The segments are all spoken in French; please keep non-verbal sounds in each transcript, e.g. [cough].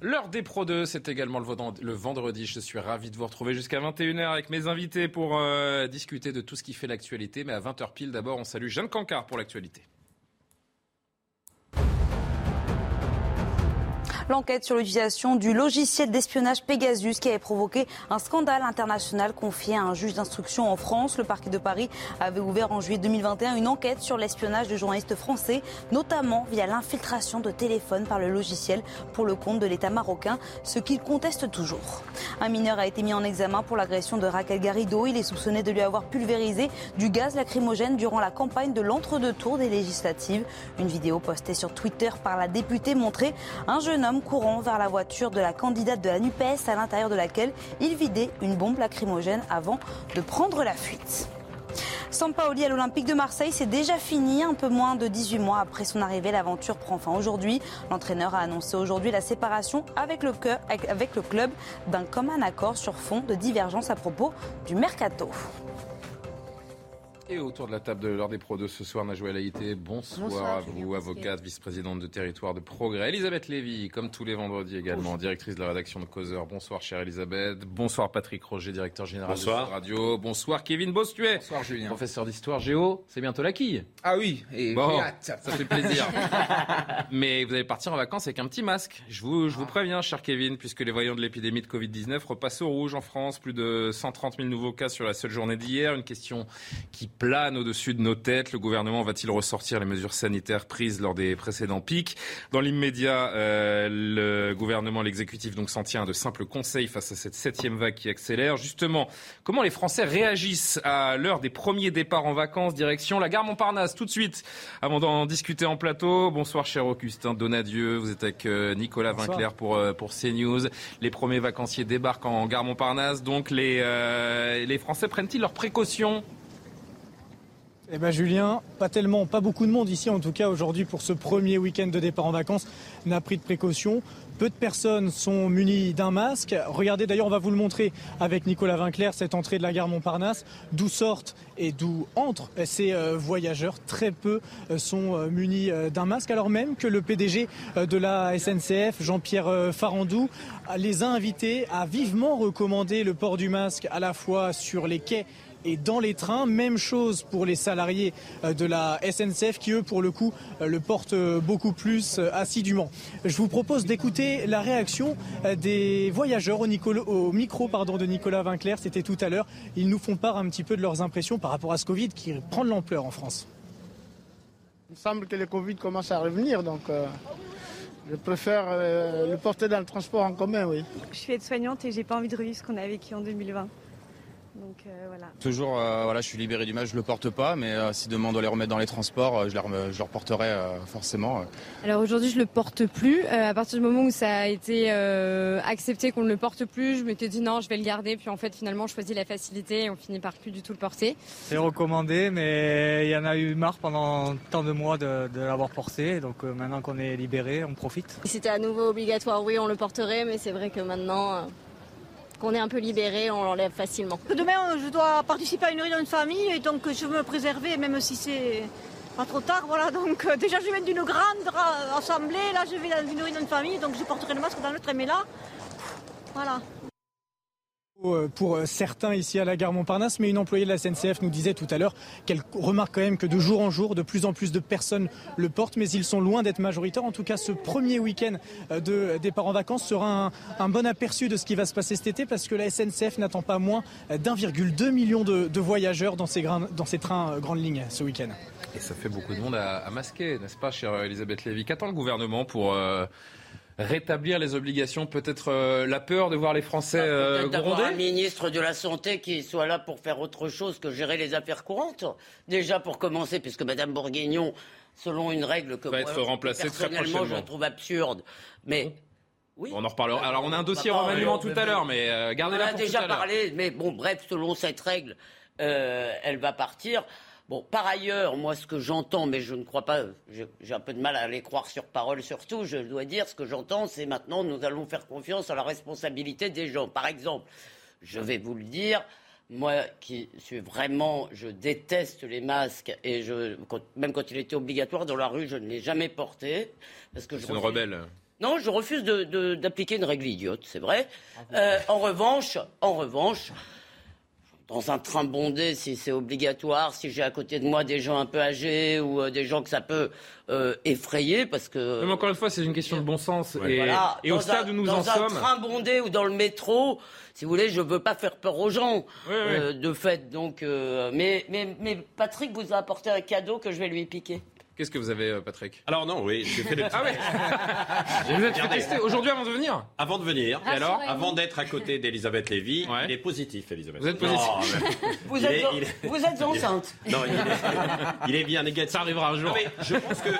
L'heure des Pro 2, c'est également le vend- le vendredi. Je suis ravi de vous retrouver jusqu'à 21h avec mes invités pour euh, discuter de tout ce qui fait l'actualité. Mais à 20h pile, d'abord, on salue Jeanne Cancard pour l'actualité. L'enquête sur l'utilisation du logiciel d'espionnage Pegasus qui avait provoqué un scandale international confié à un juge d'instruction en France. Le parquet de Paris avait ouvert en juillet 2021 une enquête sur l'espionnage de journalistes français, notamment via l'infiltration de téléphones par le logiciel pour le compte de l'État marocain, ce qu'il conteste toujours. Un mineur a été mis en examen pour l'agression de Raquel Garrido. Il est soupçonné de lui avoir pulvérisé du gaz lacrymogène durant la campagne de l'entre-deux tours des législatives. Une vidéo postée sur Twitter par la députée montrait un jeune homme courant vers la voiture de la candidate de la NUPES à l'intérieur de laquelle il vidait une bombe lacrymogène avant de prendre la fuite. Sampaoli à l'Olympique de Marseille, c'est déjà fini. Un peu moins de 18 mois après son arrivée, l'aventure prend fin aujourd'hui. L'entraîneur a annoncé aujourd'hui la séparation avec le, cœur- avec le club d'un commun accord sur fond de divergence à propos du mercato. Et autour de la table de l'heure des Pro 2 ce soir, Najwa Laïté, bonsoir, Bonsoir, à vous, avocate, vice-présidente de territoire de progrès. Elisabeth Lévy, comme tous les vendredis également, directrice de la rédaction de Causeur. Bonsoir, chère Elisabeth. Bonsoir, Patrick Roger, directeur général Bonsoir. de Radio. Bonsoir, Kevin Bostuet. Bonsoir Julien. Professeur d'histoire géo, c'est bientôt la quille. Ah oui, et Bon, ça fait plaisir. [laughs] Mais vous allez partir en vacances avec un petit masque. Je vous, je vous préviens, cher Kevin, puisque les voyants de l'épidémie de Covid-19 repassent au rouge en France. Plus de 130 000 nouveaux cas sur la seule journée d'hier. Une question qui plane au-dessus de nos têtes. Le gouvernement va-t-il ressortir les mesures sanitaires prises lors des précédents pics? Dans l'immédiat, euh, le gouvernement, l'exécutif, donc s'en tient à de simples conseils face à cette septième vague qui accélère. Justement, comment les Français réagissent à l'heure des premiers départs en vacances? Direction la gare Montparnasse, tout de suite. Avant d'en discuter en plateau, bonsoir cher Augustin Donadieu, vous êtes avec euh, Nicolas Vinclair pour, euh, pour CNews. Les premiers vacanciers débarquent en gare Montparnasse, donc les, euh, les Français prennent-ils leurs précautions? Eh ben Julien, pas tellement, pas beaucoup de monde ici en tout cas aujourd'hui pour ce premier week-end de départ en vacances n'a pris de précautions. Peu de personnes sont munies d'un masque. Regardez d'ailleurs, on va vous le montrer avec Nicolas Vinclair, cette entrée de la gare Montparnasse, d'où sortent et d'où entrent ces euh, voyageurs. Très peu euh, sont euh, munis euh, d'un masque, alors même que le PDG euh, de la SNCF, Jean-Pierre euh, Farandou, les a invités à vivement recommander le port du masque à la fois sur les quais et dans les trains. Même chose pour les salariés euh, de la SNCF qui, eux, pour le coup, euh, le portent euh, beaucoup plus assidûment. Je vous propose d'écouter la réaction des voyageurs au, Nicolo- au micro pardon, de Nicolas Vinclair. C'était tout à l'heure. Ils nous font part un petit peu de leurs impressions par rapport à ce Covid qui prend de l'ampleur en France. Il me semble que le Covid commence à revenir, donc euh, je préfère euh, le porter dans le transport en commun, oui. Je suis aide-soignante et j'ai pas envie de revivre ce qu'on a vécu en 2020. Donc euh, voilà. Toujours, euh, voilà, je suis libéré du masque, je le porte pas, mais euh, si demain on doit les remettre dans les transports, euh, je, les rem- je le reporterai euh, forcément. euh. Alors aujourd'hui, je le porte plus. Euh, à partir du moment où ça a été euh, accepté qu'on ne le porte plus, je m'étais dit non, je vais le garder. Puis en fait, finalement, je choisis la facilité et on finit par plus du tout le porter. C'est recommandé, mais il y en a eu marre pendant tant de mois de, de l'avoir porté. Donc euh, maintenant qu'on est libéré, on profite. Si c'était à nouveau obligatoire, oui, on le porterait, mais c'est vrai que maintenant euh, qu'on est un peu libéré, on l'enlève facilement. Demain, je dois participer à une réunion de famille et donc je veux me préserver, même si c'est pas trop tard. Voilà, donc euh, déjà je viens d'une grande ra- assemblée, là je vais dans une réunion de famille, donc je porterai le masque dans le mais là, voilà. Euh, Pour euh, certains ici à la gare Montparnasse, mais une employée de la SNCF nous disait tout à l'heure qu'elle remarque quand même que de jour en jour, de plus en plus de personnes le portent, mais ils sont loin d'être majoritaires. En tout cas, ce premier week-end euh, de départ en vacances sera un, bon aperçu de ce qui va se passer cet été, parce que la SNCF n'attend pas moins euh, d'1,2 million de, voyageurs dans ces, trains grandes lignes ce week-end. Et ça fait beaucoup de monde à, masquer, n'est-ce pas, chère Elisabeth Lévy? Qu'attend le gouvernement pour rétablir les obligations Peut-être euh, la peur de voir les Français euh, Peut-être d'avoir un gronder ministre de la Santé qui soit là pour faire autre chose que gérer les affaires courantes. Déjà pour commencer, puisque Madame Bourguignon, selon une règle que Va moi, être remplacé très personnellement je trouve absurde. Mais oui. On en reparlera. Alors, on a un dossier remaniement tout à l'heure, mais euh, On en gardez-la a pour déjà tout à l'heure. parlé, mais bon, bref, selon cette règle, euh, elle va partir. Bon, par ailleurs, moi, ce que j'entends, mais je ne crois pas, j'ai un peu de mal à les croire sur parole, surtout, je dois dire, ce que j'entends, c'est maintenant, nous allons faire confiance à la responsabilité des gens. Par exemple, je vais vous le dire, moi qui suis vraiment, je déteste les masques, et je, quand- même quand il était obligatoire dans la rue, je ne l'ai jamais porté. Parce que je C'est une refuse- rebelle. non, je refuse de- de- d'appliquer une règle idiote, c'est vrai. Euh, en revanche, en revanche, dans un train bondé, si c'est obligatoire, si j'ai à côté de moi des gens un peu âgés ou euh, des gens que ça peut euh, effrayer, parce que Mais encore une fois, c'est une question de bon sens. Et, voilà, et au dans stade un- où nous dans en un sommes. train bondé ou dans le métro, si vous voulez, je veux pas faire peur aux gens, oui. euh, de fait. Donc, euh, mais, mais, mais Patrick vous a apporté un cadeau que je vais lui piquer. Qu'est-ce que vous avez, euh, Patrick Alors non, oui, j'ai fait le [laughs] petit Ah ouais Je [laughs] vous ai fait tester aujourd'hui avant de venir Avant de venir, Et alors avant d'être à côté d'Elisabeth Lévy, il est positif, Elisabeth. Vous êtes Non, positif. mais- Vous êtes, est- en- il est- vous êtes enceinte. Non, il est, il est bien négatif. Ça arrivera un jour. Non, mais je pense que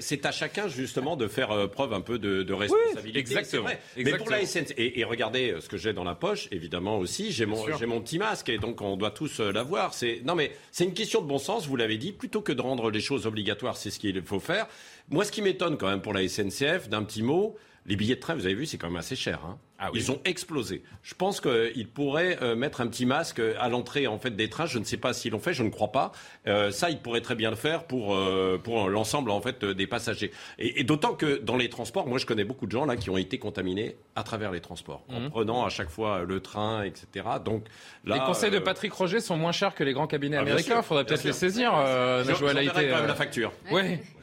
c'est à chacun justement de faire euh, preuve un peu de, de responsabilité. exactement. Mais pour la SNCF, et, et regardez euh, ce que j'ai dans la poche, évidemment aussi, j'ai mon, mon petit masque et donc on doit tous l'avoir. C'est non mais c'est une question de bon sens, vous l'avez dit, plutôt que de rendre les choses obligatoires, c'est ce qu'il faut faire. Moi, ce qui m'étonne quand même pour la SNCF, d'un petit mot. Les billets de train, vous avez vu, c'est quand même assez cher. hein. Ah oui. Ils ont explosé. Je pense qu'ils pourraient euh, mettre un petit masque à l'entrée en fait des trains. Je ne sais pas s'ils l'ont fait, je ne crois pas. Euh, ça, ils pourraient très bien le faire pour euh, pour l'ensemble en fait des passagers. Et, et d'autant que dans les transports, moi je connais beaucoup de gens là qui ont été contaminés à travers les transports, en Mhm. prenant à chaque fois le train, etc. Donc là, les conseils de Patrick Roger sont moins chers que les grands cabinets Ah, américains. Il faudrait peut-être les saisir. Euh, je- euh, la facture. Oui. [laughs]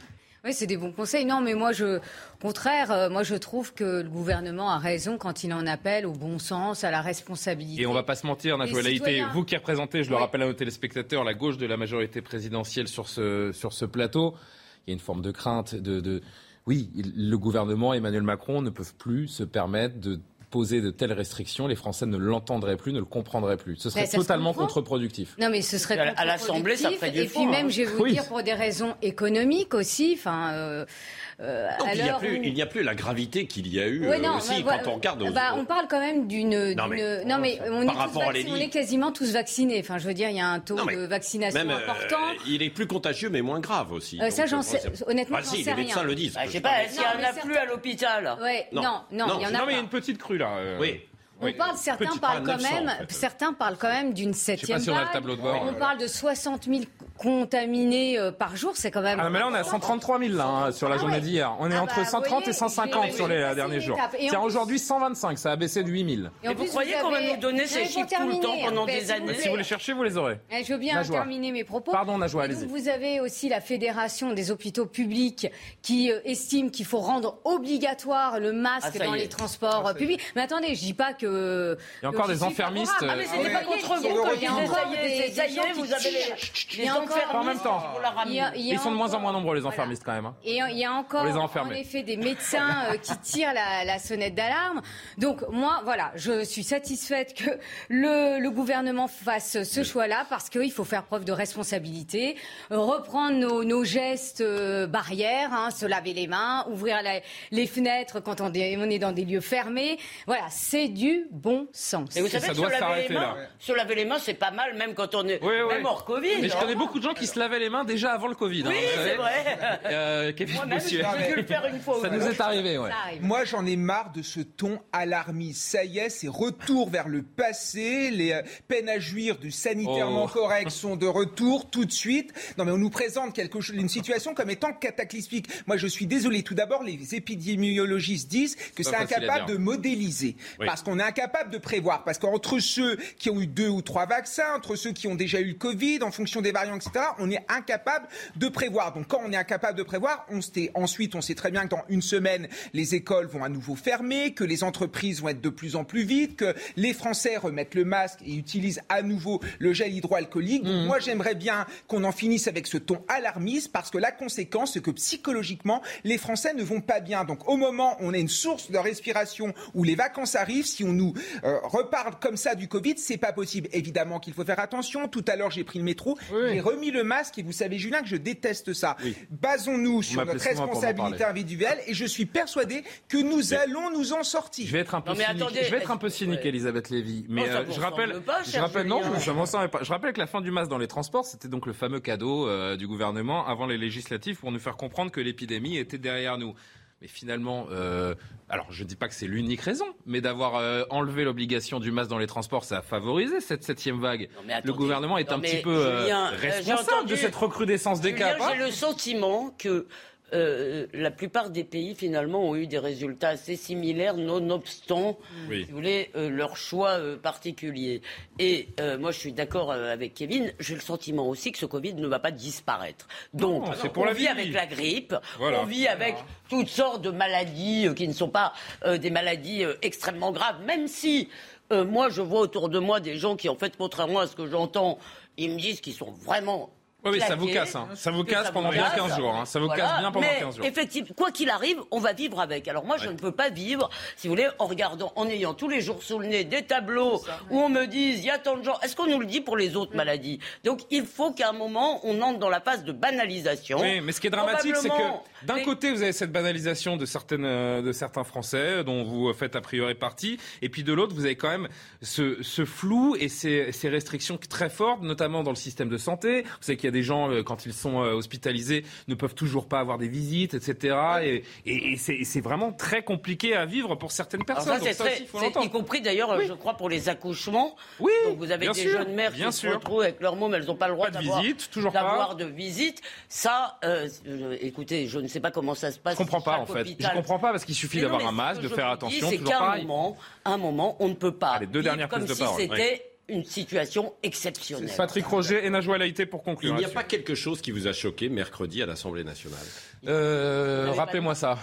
Oui, c'est des bons conseils. Non, mais moi, je, au contraire, euh, moi, je trouve que le gouvernement a raison quand il en appelle au bon sens, à la responsabilité. Et on va pas se mentir, citoyens. vous qui représentez, je le rappelle à nos téléspectateurs, la gauche de la majorité présidentielle sur ce, sur ce plateau, il y a une forme de crainte de... de... Oui, le gouvernement, Emmanuel Macron, ne peuvent plus se permettre de poser de telles restrictions. Les Français ne l'entendraient plus, ne le comprendraient plus. Ce serait Ben, totalement contre-productif. Non, mais ce serait À la- à l'Assemblée, ça contre-productif. ferait du Et puis fond, même, hein. je vais vous Oui. dire, pour des raisons économiques aussi. Enfin, euh, euh, Donc, il n'y a l'heure plus, où- il n'y a plus la gravité qu'il y a eu Ouais, euh, non, aussi bah, quand on regarde aux, bah, on parle quand même d'une. Non, mais- non, mais on, par est rapport à on est quasiment tous vaccinés. Enfin, je veux dire, il y a un taux Non, de vaccination Même, euh, important. il est plus contagieux mais moins grave aussi. Euh, ça, j'en sais- honnêtement, Bah, j'en si, sais les médecins rien. le disent. Bah, je sais pas, parle- est-ce qu'il y en a plus à l'hôpital? Non, Non. il y en a Non, mais il y a une petite crue là. Oui. On oui. parle, certains parlent quand 900, même, en fait. certains parlent quand même d'une septième si on a le vague. tableau de bord, On euh. parle de 60 000 contaminés euh, par jour, c'est quand même. Ah, mais là, on est à 133 000 là, hein, sur la Ah journée ouais. d'hier. On est Ah entre bah, 130 vous voyez, et 150 j'ai- sur les derniers jours. Tiens, aujourd'hui 125, ça a baissé de 8 000. Et vous croyez qu'on va nous donner ces chiffres tout le temps pendant des années. Si vous les cherchez, vous les aurez. Je veux bien Najwa. terminer mes propos. Pardon, Najwa, allez-y. Vous avez aussi la Fédération des hôpitaux publics qui euh, estime qu'il faut rendre obligatoire le masque dans les transports publics. Mais attendez, je dis pas que. Il y a encore des enfermistes, euh, Ah, mais c'était ouais. pas contre vous quand il y a ils disaient encore ça y est, des- ça des y gens est, qui vous avez les, En même temps. pour la Il y a- ramener. il y a Ils sont de moins en moins nombreux, les Voilà. enfermistes, quand même. hein. Et il y a encore, en effet, des médecins euh, qui tirent la, la sonnette d'alarme. Donc, moi, voilà, je suis satisfaite que le, le gouvernement fasse ce choix-là parce qu'il faut faire preuve de responsabilité, reprendre nos, nos gestes euh, barrières, hein, se laver les mains, ouvrir la- les fenêtres quand on est, on est dans des lieux fermés. Voilà, c'est du bon sens. Et vous Ça savez que doit se laver s'arrêter, les mains, là. se laver les mains, c'est pas mal, même quand on est, Oui, oui. même hors Covid. Mais je connais beaucoup de gens qui se lavaient les mains déjà avant le Covid. hein, Oui, c'est vrai. Euh, Kevin Moi-même, Bossuet. j'ai dû le faire une fois. ou Ça nous est arrivé, ouais. Ça arrive. Moi, j'en ai marre de ce ton alarmiste. Ça y est, c'est retour vers le passé. Les euh, peines à jouir du sanitairement Oh. correct sont de retour tout de suite. Non, mais on nous présente quelque chose, une situation comme étant cataclysmique. Moi, je suis désolé. Tout d'abord, les épidémiologistes disent que C'est incapable de modéliser. Oui. Parce qu'on est incapable de prévoir. Parce qu'entre ceux qui ont eu deux ou trois vaccins, entre ceux qui ont déjà eu le Covid, en fonction des variants, etc., on est incapable de prévoir. Donc, quand on est incapable de prévoir, on sait, ensuite, on sait très bien que dans une semaine, les écoles vont à nouveau fermer, que les entreprises vont être de plus en plus vite, que les Français remettent le masque et utilisent à nouveau le gel hydroalcoolique. Donc, moi, j'aimerais bien qu'on en finisse avec ce ton alarmiste parce que la conséquence, c'est que psychologiquement, les Français ne vont pas bien. Donc, au moment où on a une source de respiration où les vacances arrivent, si on nous euh, reparle comme ça du Covid, c'est pas possible. Évidemment qu'il faut faire attention. Tout à l'heure, j'ai pris le métro. Oui. Remis le masque et vous savez Julien que je déteste ça. Basons-nous sur notre responsabilité individuelle et je suis persuadé que nous allons nous en sortir. Je vais être un peu Non, cynique, attendez, je vais être un peu est-ce- cynique ouais. Elisabeth Lévy. Mais euh, je rappelle, pas, je rappelle, non, je, pas. Je rappelle que la fin du masque dans les transports, c'était donc le fameux cadeau euh, du gouvernement avant les législatives pour nous faire comprendre que l'épidémie était derrière nous. Mais finalement, euh, alors je ne dis pas que c'est l'unique raison, mais d'avoir euh, enlevé l'obligation du masque dans les transports, ça a favorisé cette septième vague. mais le gouvernement est Non, un petit peu euh, Julien, responsable de cette recrudescence des Julien, cas. J'ai le sentiment que euh, la plupart des pays finalement ont eu des résultats assez similaires, nonobstant, Oui. si vous voulez, euh, leur choix euh, particulier. Et moi, je suis d'accord avec Kevin. J'ai le sentiment aussi que ce Covid ne va pas disparaître. Donc, Non, c'est pour on la vit vie. avec la grippe, Voilà. on vit avec toutes sortes de maladies qui ne sont pas des maladies extrêmement graves, même si moi, je vois autour de moi des gens qui, en fait, contrairement à ce que j'entends, ils me disent qu'ils sont vraiment Oui, oui, ça vous casse, hein. Ça vous casse pendant bien 15 jours, hein. Ça vous casse bien pendant Mais 15 jours. Effectivement, quoi qu'il arrive, on va vivre avec. Alors moi, je ne peux pas vivre, si vous voulez, en regardant, en ayant tous les jours sous le nez des tableaux où on me dise, il y a tant de gens. Est-ce qu'on nous le dit pour les autres maladies? Donc il faut qu'à un moment, on entre dans la phase de banalisation. Oui, mais ce qui est dramatique, c'est que d'un Mais- côté, vous avez cette banalisation de, certaines, euh, de certains Français, dont vous faites a priori partie, et puis de l'autre, vous avez quand même ce, ce flou et ces, ces restrictions très fortes, notamment dans le système de santé. Vous savez qu'il y a des gens, euh, quand ils sont euh, hospitalisés, ne peuvent toujours pas avoir des visites, etc. Et, et- et c'est vraiment très compliqué à vivre pour certaines Alors personnes. ça, c'est ça très, aussi, faut y compris d'ailleurs, je crois, pour les accouchements. Oui, Donc vous avez des sûr, jeunes mères qui se sûr. retrouvent avec leurs mômes, elles n'ont pas le droit de d'avoir pas. de visite. Ça, euh, écoutez, je ne sais pas comment ça se passe. Je comprends pas, en fait. hôpital- Je comprends pas parce qu'il suffit d'avoir un masque, que de faire attention, C'est qu'à un moment, un moment, on ne peut pas deux vivre dernières comme de si c'était une situation exceptionnelle. Patrick Roger et Najwa Laïté pour conclure. Il n'y a pas quelque chose qui vous a choqué mercredi à l'Assemblée nationale? Euh, Rappelez-moi ça.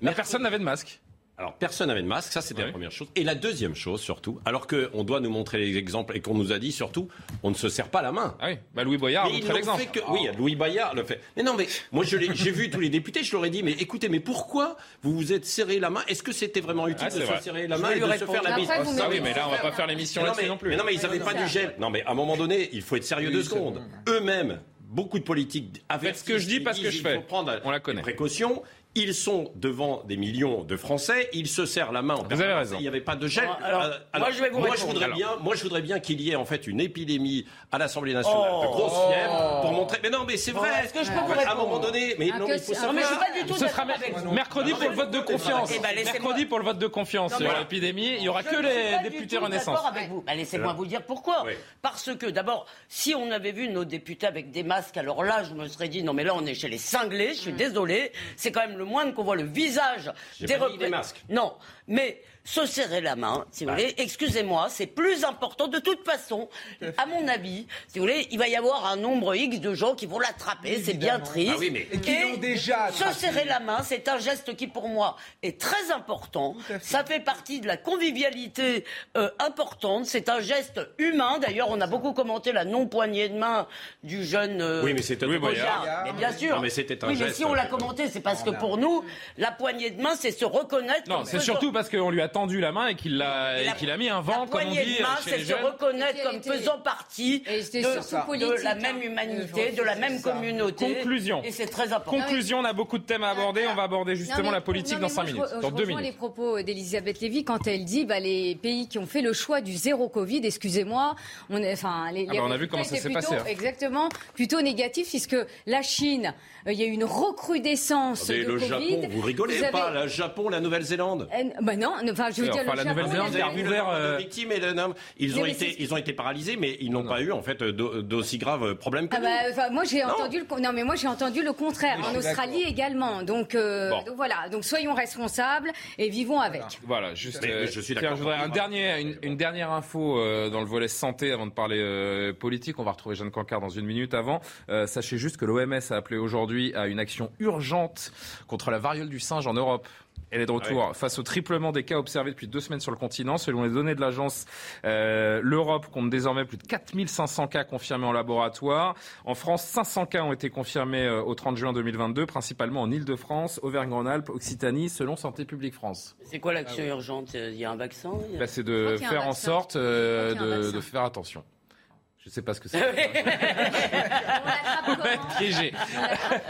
Mais personne n'avait de masque. Alors, personne n'avait de masque, ça c'était la première chose. Et la deuxième chose surtout, alors qu'on doit nous montrer les exemples et qu'on nous a dit surtout, on ne se serre pas la main. Ah oui, bah Louis Boyard a Mais n'ont l'exemple. Oui, Louis Bayard le fait. Mais non, mais moi j'ai vu tous les députés, je leur ai dit, mais écoutez, mais pourquoi vous vous êtes serré la main? Est-ce que c'était vraiment utile Ah, c'est de vrai. se serrer la main et de se faire la bise? Ah oui, mais là, on va pas faire l'émission non, là-dessus non plus. Mais non, mais ils n'avaient pas du gel. Non, mais à un moment donné, il faut être sérieux deux secondes. Eux-mêmes, beaucoup de politiques Faites ce que je dis, pas ce que je fais. prendre On la connaît. des précautions. Ils sont devant des millions de Français, ils se serrent la main. en avez permanence. raison. Il n'y avait pas de gel. Alors, Euh, moi, je vais vous moi, je répondre. voudrais bien, moi, je voudrais bien qu'il y ait en fait une épidémie à l'Assemblée nationale Oh. de grosse fièvre pour montrer. Mais non, mais c'est vrai. est-ce que je peux vous À un répondre moment donné, mais Ah, non, il faut savoir. Non, mais je suis pas du tout Ce sera mercredi pour le vote de confiance. Mercredi pour le vote de confiance sur l'épidémie. Il y aura que les députés Renaissance. d'accord avec vous. Bah, Laissez-moi vous dire pourquoi. Parce que d'abord, si on avait vu nos députés avec des masques, alors là, je me serais dit non, mais là, on est chez les cinglés. Je suis désolé. C'est quand même le moindre qu'on voit le visage des pas mis des repré- masques. Non, mais se serrer la main, si vous voulez. Excusez-moi, c'est plus important. De toute façon, à mon avis, si vous voulez, il va y avoir un nombre X de gens qui vont l'attraper. C'est bien triste. Ah oui, mais- Et qui l'ont déjà se serrer la main, c'est un geste qui, pour moi, est très important. Ça fait partie de la convivialité euh, importante. C'est un geste humain. D'ailleurs, on a beaucoup commenté la non-poignée de main du jeune euh, Oui, mais c'était. Boyard. Mais bien sûr. Non, mais c'était un oui, mais geste. si on l'a commenté, c'est parce que pour nous, la poignée de main, c'est se reconnaître. Non, c'est surtout parce qu'on lui a tendu la main et qu'il a, Et qu'il a mis un vent, comme on poignée dit de main, chez c'est se reconnaître comme faisant partie de, surtout de la hein. même Euh, humanité, de la même communauté. Conclusion. Et c'est très important. Conclusion, on a beaucoup de thèmes à aborder. On va aborder justement Non, mais- la politique non, dans mais 5 moi, minutes, dans je 2 rejoins minutes. les propos d'Elisabeth Lévy quand elle dit bah, les pays qui ont fait le choix du zéro Covid, excusez-moi, on est, enfin, les, Ah bah, on a vu comment ça s'est passé, hein. Exactement, plutôt négatifs puisque la Chine, euh, il y a eu une recrudescence Mais de le Covid. Japon, vous rigolez pas, le Japon, la Nouvelle-Zélande. Euh, bah non, enfin, je veux dire, enfin, le la Nouvelle-Zélande a rouvert. euh, de victimes et. Ils Mais ont mais été, ils ont été paralysés, mais ils n'ont pas eu en fait d'au- d'aussi graves problèmes que Ah nous. bah, moi j'ai Non. entendu le non mais moi j'ai entendu le contraire je en Australie également donc, euh, Bon. donc voilà donc soyons responsables et vivons avec. Voilà, juste. Mais- mais euh, je suis d'accord. je voudrais un dernier, une, une dernière info euh, dans le volet santé avant de parler euh, politique. On va retrouver Jeanne Cancard dans une minute. Avant, Euh, sachez juste que l'OMS a appelé aujourd'hui à une action urgente contre la variole du singe en Europe. Elle est de retour Ah face au triplement des cas observés depuis deux semaines sur le continent. Selon les données de l'agence, euh, l'Europe compte désormais plus de 4500 cas confirmés en laboratoire. En France, 500 cas ont été confirmés euh, au 30 juin 2022, principalement en Ile-de-France, Auvergne-Rhône-Alpes, Occitanie, selon Santé publique France. C'est quoi l'action urgente? Il y a un vaccin? A- Bah, c'est de faire en sorte euh, de, de faire attention. Je sais pas ce que [laughs] c'est. Ouais, piégé.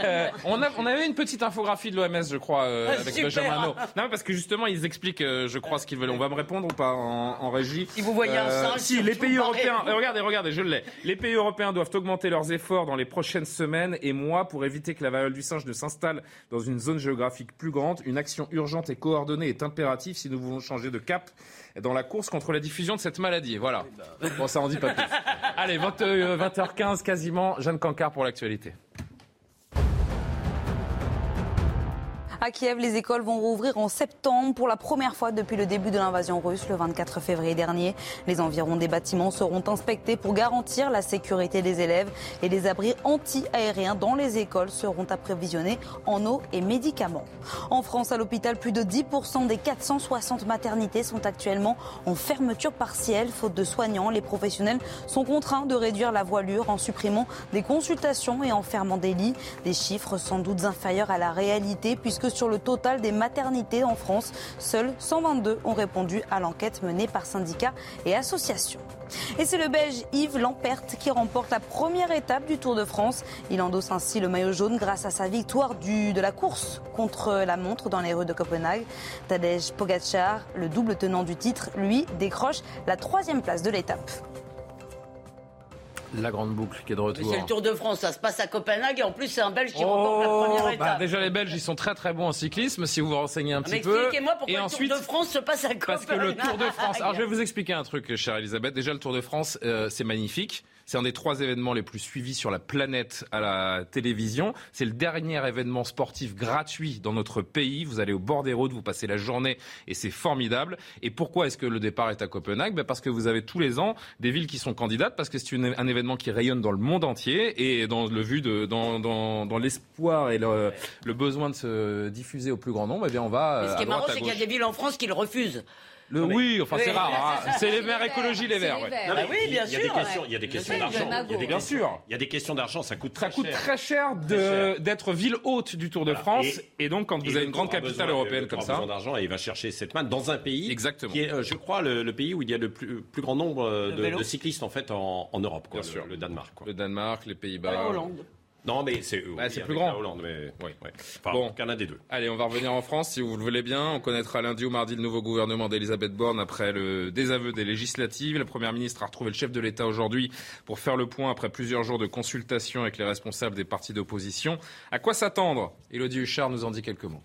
Euh, on, a, on avait une petite infographie de l'OMS, je crois, euh, Ah, avec super. Benjamin. Non, parce que justement, ils expliquent, euh, je crois, ce qu'ils veulent. On va me répondre ou pas en, en régie Si vous voyez un singe, Si, les pays européens. euh, regardez, regardez, je l'ai. Les pays européens doivent augmenter leurs efforts dans les prochaines semaines et mois pour éviter que la variole du singe ne s'installe dans une zone géographique plus grande. Une action urgente et coordonnée est impérative si nous voulons changer de cap dans la course contre la diffusion de cette maladie. Voilà. Bon, ça en dit pas plus. [laughs] Allez, 20, euh, 20h15 quasiment. Jeanne Cancard pour l'actualité. À Kiev, les écoles vont rouvrir en septembre pour la première fois depuis le début de l'invasion russe le 24 février dernier. Les environs des bâtiments seront inspectés pour garantir la sécurité des élèves et les abris anti-aériens dans les écoles seront approvisionnés en eau et médicaments. En France, à l'hôpital, plus de 10% des 460 maternités sont actuellement en fermeture partielle. Faute de soignants, les professionnels sont contraints de réduire la voilure en supprimant des consultations et en fermant des lits. Des chiffres sans doute inférieurs à la réalité puisque sur le total des maternités en France, seuls 122 ont répondu à l'enquête menée par syndicats et associations. Et c'est le Belge Yves Lampert qui remporte la première étape du Tour de France. Il endosse ainsi le maillot jaune grâce à sa victoire de la course contre la montre dans les rues de Copenhague. Tadej Pogacar, le double tenant du titre, lui décroche la troisième place de l'étape. La grande boucle qui est de retour. c'est le Tour de France, ça se passe à Copenhague et en plus c'est un Belge qui remporte la première bah, étape. déjà les Belges ils sont très très bons en cyclisme si vous vous renseignez un Ah, petit mais peu. expliquez-moi pourquoi Et le ensuite, Tour de France se passe à Copenhague. Parce que le Tour de France. [laughs] Alors je vais vous expliquer un truc, chère Elisabeth. Déjà le Tour de France, euh, c'est magnifique. C'est un des trois événements les plus suivis sur la planète à la télévision. C'est le dernier événement sportif gratuit dans notre pays. Vous allez au bord des routes, vous passez la journée et c'est formidable. Et pourquoi est-ce que le départ est à Copenhague? Ben Parce que vous avez tous les ans des villes qui sont candidates, parce que c'est un événement qui rayonne dans le monde entier et dans le vu de, dans, dans, dans l'espoir et le, le besoin de se diffuser au plus grand nombre, eh bien on va. Mais ce euh, qui à est marrant, c'est qu'il y a des villes en France qui le refusent. Le oui, enfin c'est Oui. rare. hein. [laughs] C'est les verts écologie, les verts. ouais. Non, mais oui, bien il y a sûr. des questions, il y a des questions d'argent. le magot. Il y a des Bien questions- sûr. Il y a des questions d'argent, ça coûte Ça très coûte cher. très cher Très de- cher. d'être ville haute du Tour de France. Et, donc, quand Et vous avez une grande capitale besoin- européenne comme a ça. besoin d'argent et il va chercher cette main dans un pays Exactement. qui est, euh, je crois, le, le pays où il y a le plus, plus grand nombre De cyclistes en fait en, en Europe, quoi, Bien le, sûr. le Danemark. Quoi. Le Danemark, les Pays-Bas. La Hollande. Non, mais c'est oui, avec plus la grand. Hollande, mais. Enfin, Bon. des deux. Allez, on va revenir en France si vous le voulez bien. On connaîtra lundi ou mardi le nouveau gouvernement d'Elisabeth Borne après le désaveu des législatives. La première ministre a retrouvé le chef de l'État aujourd'hui pour faire le point après plusieurs jours de consultation avec les responsables des partis d'opposition. À quoi s'attendre? Élodie Huchard nous en dit quelques mots.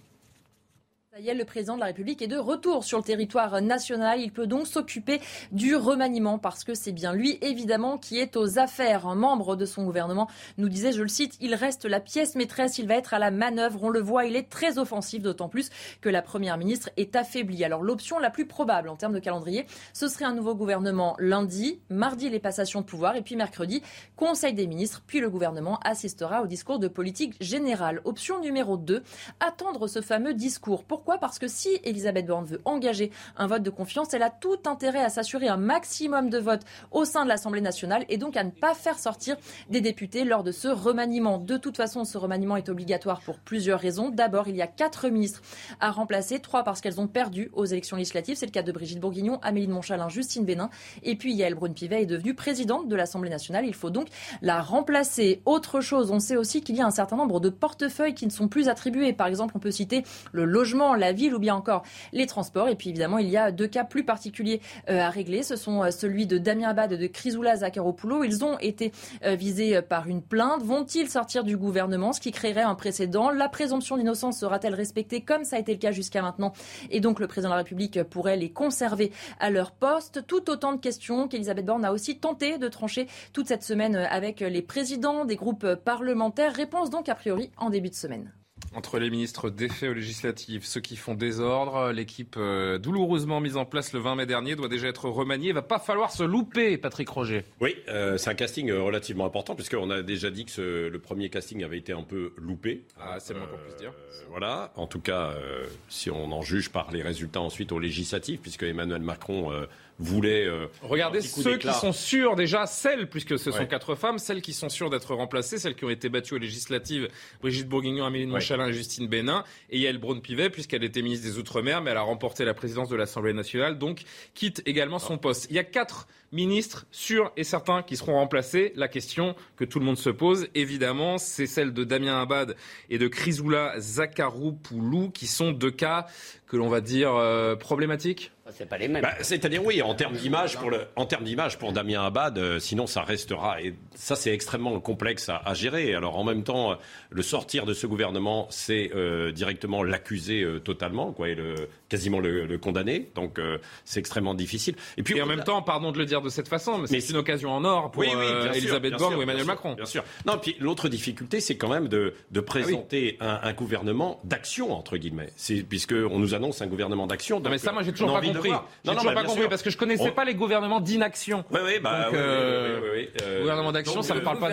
Le président de la République est de retour sur le territoire national. Il peut donc s'occuper du remaniement parce que c'est bien lui, évidemment, qui est aux affaires. Un membre de son gouvernement nous disait, je le cite, il reste la pièce maîtresse, il va être à la manœuvre. On le voit, il est très offensif, d'autant plus que la première ministre est affaiblie. Alors l'option la plus probable en termes de calendrier, ce serait un nouveau gouvernement lundi, mardi les passations de pouvoir et puis mercredi, Conseil des ministres, puis le gouvernement assistera au discours de politique générale. Option numéro 2, attendre ce fameux discours. Parce que si Elisabeth Borne veut engager un vote de confiance, elle a tout intérêt à s'assurer un maximum de votes au sein de l'Assemblée nationale et donc à ne pas faire sortir des députés lors de ce remaniement. De toute façon, ce remaniement est obligatoire pour plusieurs raisons. D'abord, il y a quatre ministres à remplacer, trois parce qu'elles ont perdu aux élections législatives. C'est le cas de Brigitte Bourguignon, Amélie de Montchalin, Justine Bénin. Et puis, Yael Braun-Pivet est devenue présidente de l'Assemblée nationale. Il faut donc la remplacer. Autre chose, on sait aussi qu'il y a un certain nombre de portefeuilles qui ne sont plus attribués. Par exemple, on peut citer le logement, la ville ou bien encore les transports. Et puis, évidemment, il y a deux cas plus particuliers euh, à régler. Ce sont euh, celui de Damien Abad et de Chrysoula Zakharopoulou. Ils ont été euh, visés par une plainte. Vont-ils sortir du gouvernement, ce qui créerait un précédent La présomption d'innocence sera-t-elle respectée comme ça a été le cas jusqu'à maintenant? Et donc, le président de la République pourrait les conserver à leur poste. Tout autant de questions qu'Elisabeth Borne a aussi tenté de trancher toute cette semaine avec les présidents des groupes parlementaires. Réponse donc a priori en début de semaine. Entre les ministres défaits aux législatives, ceux qui font désordre, l'équipe euh, douloureusement mise en place le 20 mai dernier doit déjà être remaniée. Il va pas falloir se louper, Patrick Roger. Oui, euh, c'est un casting euh, relativement important puisqu'on a déjà dit que ce- le premier casting avait été un peu loupé. Ah, c'est moins qu'on puisse dire. Euh, voilà, en tout cas, euh, si on en juge par les résultats ensuite aux législatives, puisque Emmanuel Macron voulait. euh, Regardez ceux qui sont sûrs déjà, celles, puisque ce sont Ouais. quatre femmes, celles qui sont sûres d'être remplacées, celles qui ont été battues aux législatives, Brigitte Bourguignon, Amélie Ouais. Michalin et Justine Bénin, et Yael Braun-Pivet, puisqu'elle était ministre des Outre-mer, mais elle a remporté la présidence de l'Assemblée nationale, donc quitte également son poste. Il y a quatre ministres sûrs et certains qui seront remplacés. La question que tout le monde se pose, évidemment, c'est celle de Damien Abad et de Chrysoula Zakharopoulou, qui sont deux cas que l'on va dire euh, problématiques c'est pas les mêmes. Bah, c'est-à-dire oui, en termes d'image pour le, en termes d'image pour Damien Abad, euh, sinon ça restera et ça c'est extrêmement complexe à, à, gérer. Alors en même temps, euh, le sortir de ce gouvernement, c'est euh, directement l'accuser euh, totalement, quoi, et le, quasiment le, le condamner. Donc c'est extrêmement difficile. Et puis et en même temps, pardon de le dire de cette façon, mais, mais c'est une occasion en or pour oui, oui, Elisabeth Borne ou Emmanuel Macron. Bien sûr. Non, puis l'autre difficulté, c'est quand même de, de présenter ah oui. un, un, gouvernement d'action entre guillemets. C'est puisque on nous annonce un gouvernement d'action. Mais ça, moi j'ai toujours pas compris. Non, non, pas compris parce que je connaissais on... pas les gouvernements d'inaction. Oui, oui, bah, donc, oui, euh, euh, gouvernement d'action, ça ne parle pas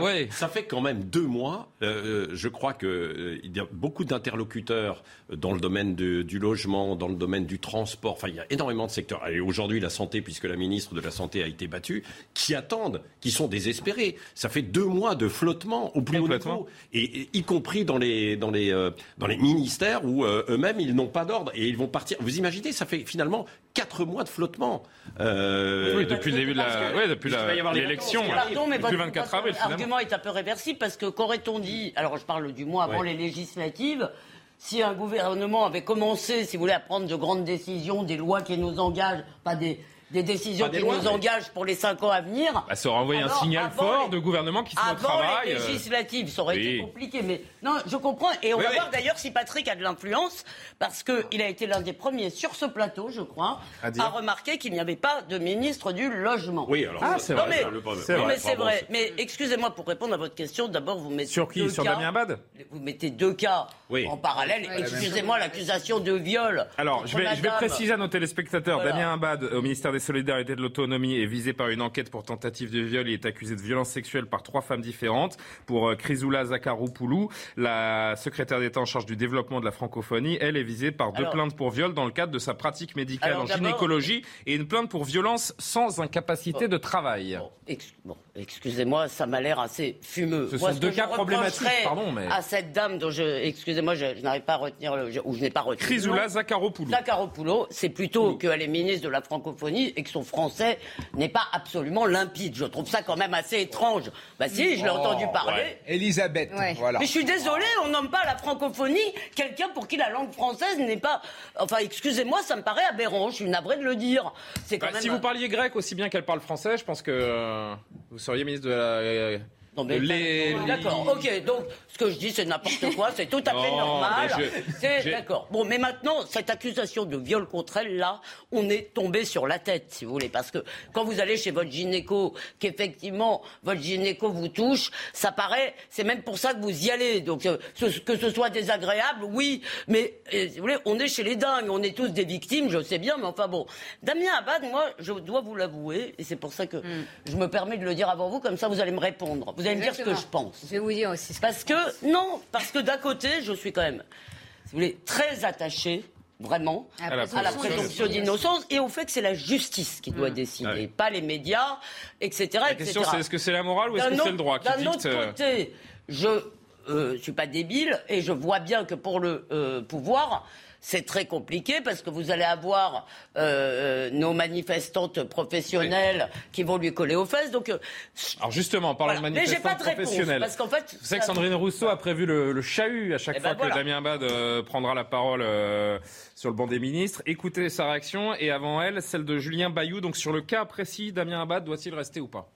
ouais. ça fait quand même deux mois. Euh, je crois que euh, il y a beaucoup d'interlocuteurs dans le domaine de, du logement, dans le domaine du transport. Enfin, il y a énormément de secteurs. Et aujourd'hui, la santé, puisque la ministre de la santé a été battue, qui attendent, qui sont désespérés. Ça fait deux mois de flottement au plus haut niveau, et, y compris dans les dans les dans les ministères où eux-mêmes ils n'ont pas d'ordre et ils vont partir. Vous imaginez, ça fait finalement quatre mois de flottement. Euh... Oui, depuis le début de la, ouais, depuis l'élection, depuis votre, 24 avril. L'argument est un peu réversible parce que qu'aurait-on dit Alors, je parle du mois avant ouais. les législatives. Si un gouvernement avait commencé, si vous voulez, à prendre de grandes décisions, des lois qui nous engagent, pas des, des décisions des qui lois, nous mais... engagent pour les cinq ans à venir. Bah, ça aurait envoyé un signal fort les... de gouvernement qui se met au travail. les législatives, ça aurait oui. été compliqué. Mais non, je comprends. Et on oui, va oui. voir d'ailleurs si Patrick a de l'influence, parce qu'il a été l'un des premiers sur ce plateau, je crois, à, à remarquer qu'il n'y avait pas de ministre du logement. Oui, alors ah, c'est non, vrai. Mais, c'est vrai. mais c'est vrai. Mais excusez-moi pour répondre à votre question. D'abord, vous mettez sur qui deux Sur cas, Damien Abad Vous mettez deux cas oui. en parallèle. Excusez-moi, l'accusation de viol. Alors, je vais, je vais préciser à nos téléspectateurs. Voilà. Damien Abad, au ministère des Solidarités et de l'Autonomie, est visé par une enquête pour tentative de viol. Il est accusé de violence sexuelle par trois femmes différentes. Pour euh, Chrysoula Zakharopoulou, la secrétaire d'État en charge du développement de la francophonie, elle est visée par deux Alors, plaintes pour viol dans le cadre de sa pratique médicale en gynécologie et une plainte pour violence sans incapacité de travail. Bon, ex- bon, excusez-moi, ça m'a l'air assez fumeux. Ce Moi, sont ce deux cas problématiques, pardon, mais- À cette dame dont je, excusez-moi, je, je n'arrive pas à retenir le, je- ou je n'ai pas retenu. Chrysoula. Zakharopoulou. Zakharopoulou, c'est plutôt qu'elle est ministre de la francophonie et que son français n'est pas absolument limpide. Je trouve ça quand même assez étrange. Bah si, je l'ai entendu parler. ouais. Elisabeth, Ouais. voilà. Mais je suis désolée, on nomme pas à la francophonie quelqu'un pour qui la langue française n'est pas. Enfin, excusez-moi, ça me paraît aberrant. Je suis navrée de le dire. C'est quand Bah, même. si vous parliez grec aussi bien qu'elle parle français, je pense que euh, vous seriez ministre de la. Non, mais D'accord, ok, donc ce que je dis c'est n'importe quoi, c'est tout à fait Non, normal. je- C'est d'accord. Bon, mais maintenant, cette accusation de viol contre elle, là, on est tombé sur la tête, si vous voulez, parce que quand vous allez chez votre gynéco, qu'effectivement votre gynéco vous touche, ça paraît, c'est même pour ça que vous y allez. Donc euh, que ce soit désagréable, oui, mais euh, si vous voulez, on est chez les dingues, on est tous des victimes, je sais bien, mais enfin bon. Damien Abad, moi, je dois vous l'avouer, et c'est pour ça que je me permets de le dire avant vous, comme ça vous allez me répondre. Vous allez me dire ce que je pense. Je vais vous dire aussi. ce que Parce que, non, parce que d'un côté, je suis quand même, si vous voulez, très attaché, vraiment, À la la à la présomption d'innocence et au fait que c'est la justice qui doit décider, Ouais. pas les médias, etc. La question, c'est est-ce que c'est la morale ou est-ce que c'est le droit qui D'un autre euh, côté, je euh, suis pas débile et je vois bien que pour le euh, pouvoir, c'est très compliqué parce que vous allez avoir euh, euh, nos manifestantes professionnelles qui vont lui coller aux fesses. Donc, euh, Alors justement, en parlant voilà. de mais pas de réponse professionnels. parce qu'en fait, Vous savez que Sandrine Rousseau a prévu le, le chahut à chaque Eh fois ben voilà. que Damien Abad euh, prendra la parole sur le banc des ministres. Écoutez sa réaction et avant elle, celle de Julien Bayou. Donc sur le cas précis, Damien Abad doit-il rester ou pas?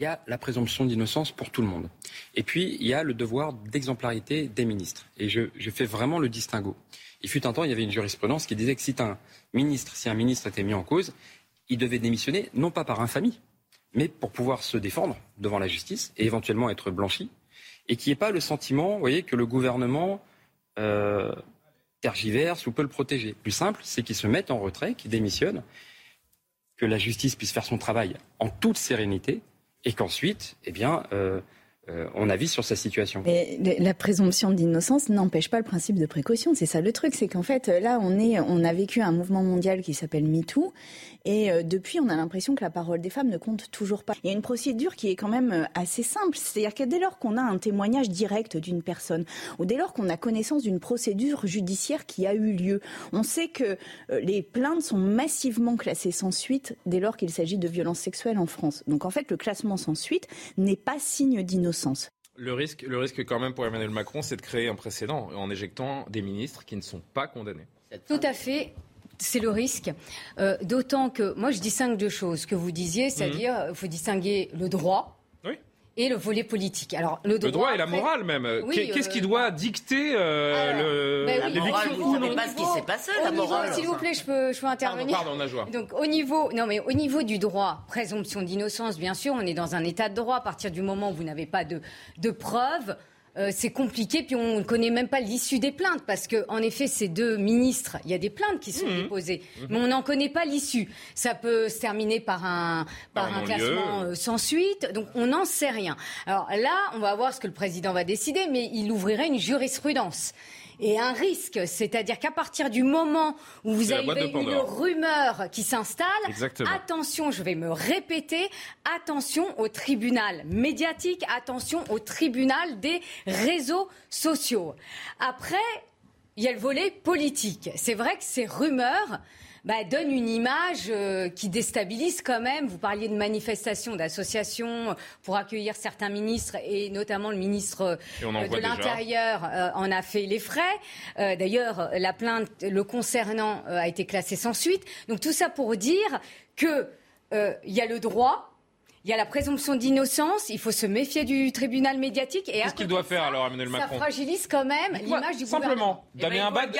Il y a la présomption d'innocence pour tout le monde. Et puis, il y a le devoir d'exemplarité des ministres. Et je, fais vraiment le distinguo. Il fut un temps, il y avait une jurisprudence qui disait que si un ministre, si un ministre était mis en cause, il devait démissionner, non pas par infamie, mais pour pouvoir se défendre devant la justice et éventuellement être blanchi. Et qu'il n'y ait pas le sentiment, voyez, que le gouvernement euh, tergiverse ou peut le protéger. Plus simple, c'est qu'il se mette en retrait, qu'il démissionne, que la justice puisse faire son travail en toute sérénité et qu'ensuite, eh bien, euh, euh, on avis sur sa situation. La présomption d'innocence n'empêche pas le principe de précaution. C'est ça le truc, c'est qu'en fait là on on a vécu un mouvement mondial qui s'appelle MeToo, et euh, depuis on a l'impression que la parole des femmes ne compte toujours pas. Il y a une procédure qui est quand même euh, assez simple, c'est-à-dire que dès lors qu'on a un témoignage direct d'une personne, ou dès lors qu'on a connaissance d'une procédure judiciaire qui a eu lieu, on sait que les plaintes sont massivement classées sans suite dès lors qu'il s'agit de violences sexuelles en France. Donc en fait le classement sans suite n'est pas signe d'innocence. Le risque, le risque quand même pour Emmanuel Macron, c'est de créer un précédent en éjectant des ministres qui ne sont pas condamnés. Tout à fait. C'est le risque. Euh, d'autant que moi, je distingue deux choses que vous disiez, c'est-à-dire qu'il faut distinguer le droit et le volet politique. Alors le droit, et la morale même. Qu'est-ce qui doit dicter euh, le ben oui, l'éviction ou non pas ce qui s'est passé la morale. S'il vous plaît, je peux, je peux intervenir. Pardon, pardon, on a Donc au niveau, non mais au niveau du droit, présomption d'innocence, bien sûr, on est dans un état de droit à partir du moment où vous n'avez pas de, de preuves. Euh, c'est compliqué, puis on ne connaît même pas l'issue des plaintes, parce que en effet, ces deux ministres, il y a des plaintes qui sont mmh. déposées, mmh. mais on n'en connaît pas l'issue. Ça peut se terminer par un, par, un classement euh, sans suite, donc on n'en sait rien. Alors là, on va voir ce que le président va décider, mais il ouvrirait une jurisprudence et un risque. C'est-à-dire qu'à partir du moment où vous avez une rumeur qui s'installe, attention, je vais me répéter, attention au tribunal médiatique, attention au tribunal des réseaux sociaux. Après, il y a le volet politique. C'est vrai que ces rumeurs bah, donne une image euh, qui déstabilise quand même. Vous parliez de manifestations, d'associations pour accueillir certains ministres et notamment le ministre euh, de l'Intérieur euh, en a fait les frais. D'ailleurs, la plainte le concernant a été classée sans suite. Donc tout ça pour dire qu'il y a le droit il y a la présomption d'innocence, il faut se méfier du tribunal médiatique. Qu'est-ce qu'il doit faire alors, Emmanuel Macron Ça fragilise quand même l'image du Simplement, gouvernement. Damien Abad.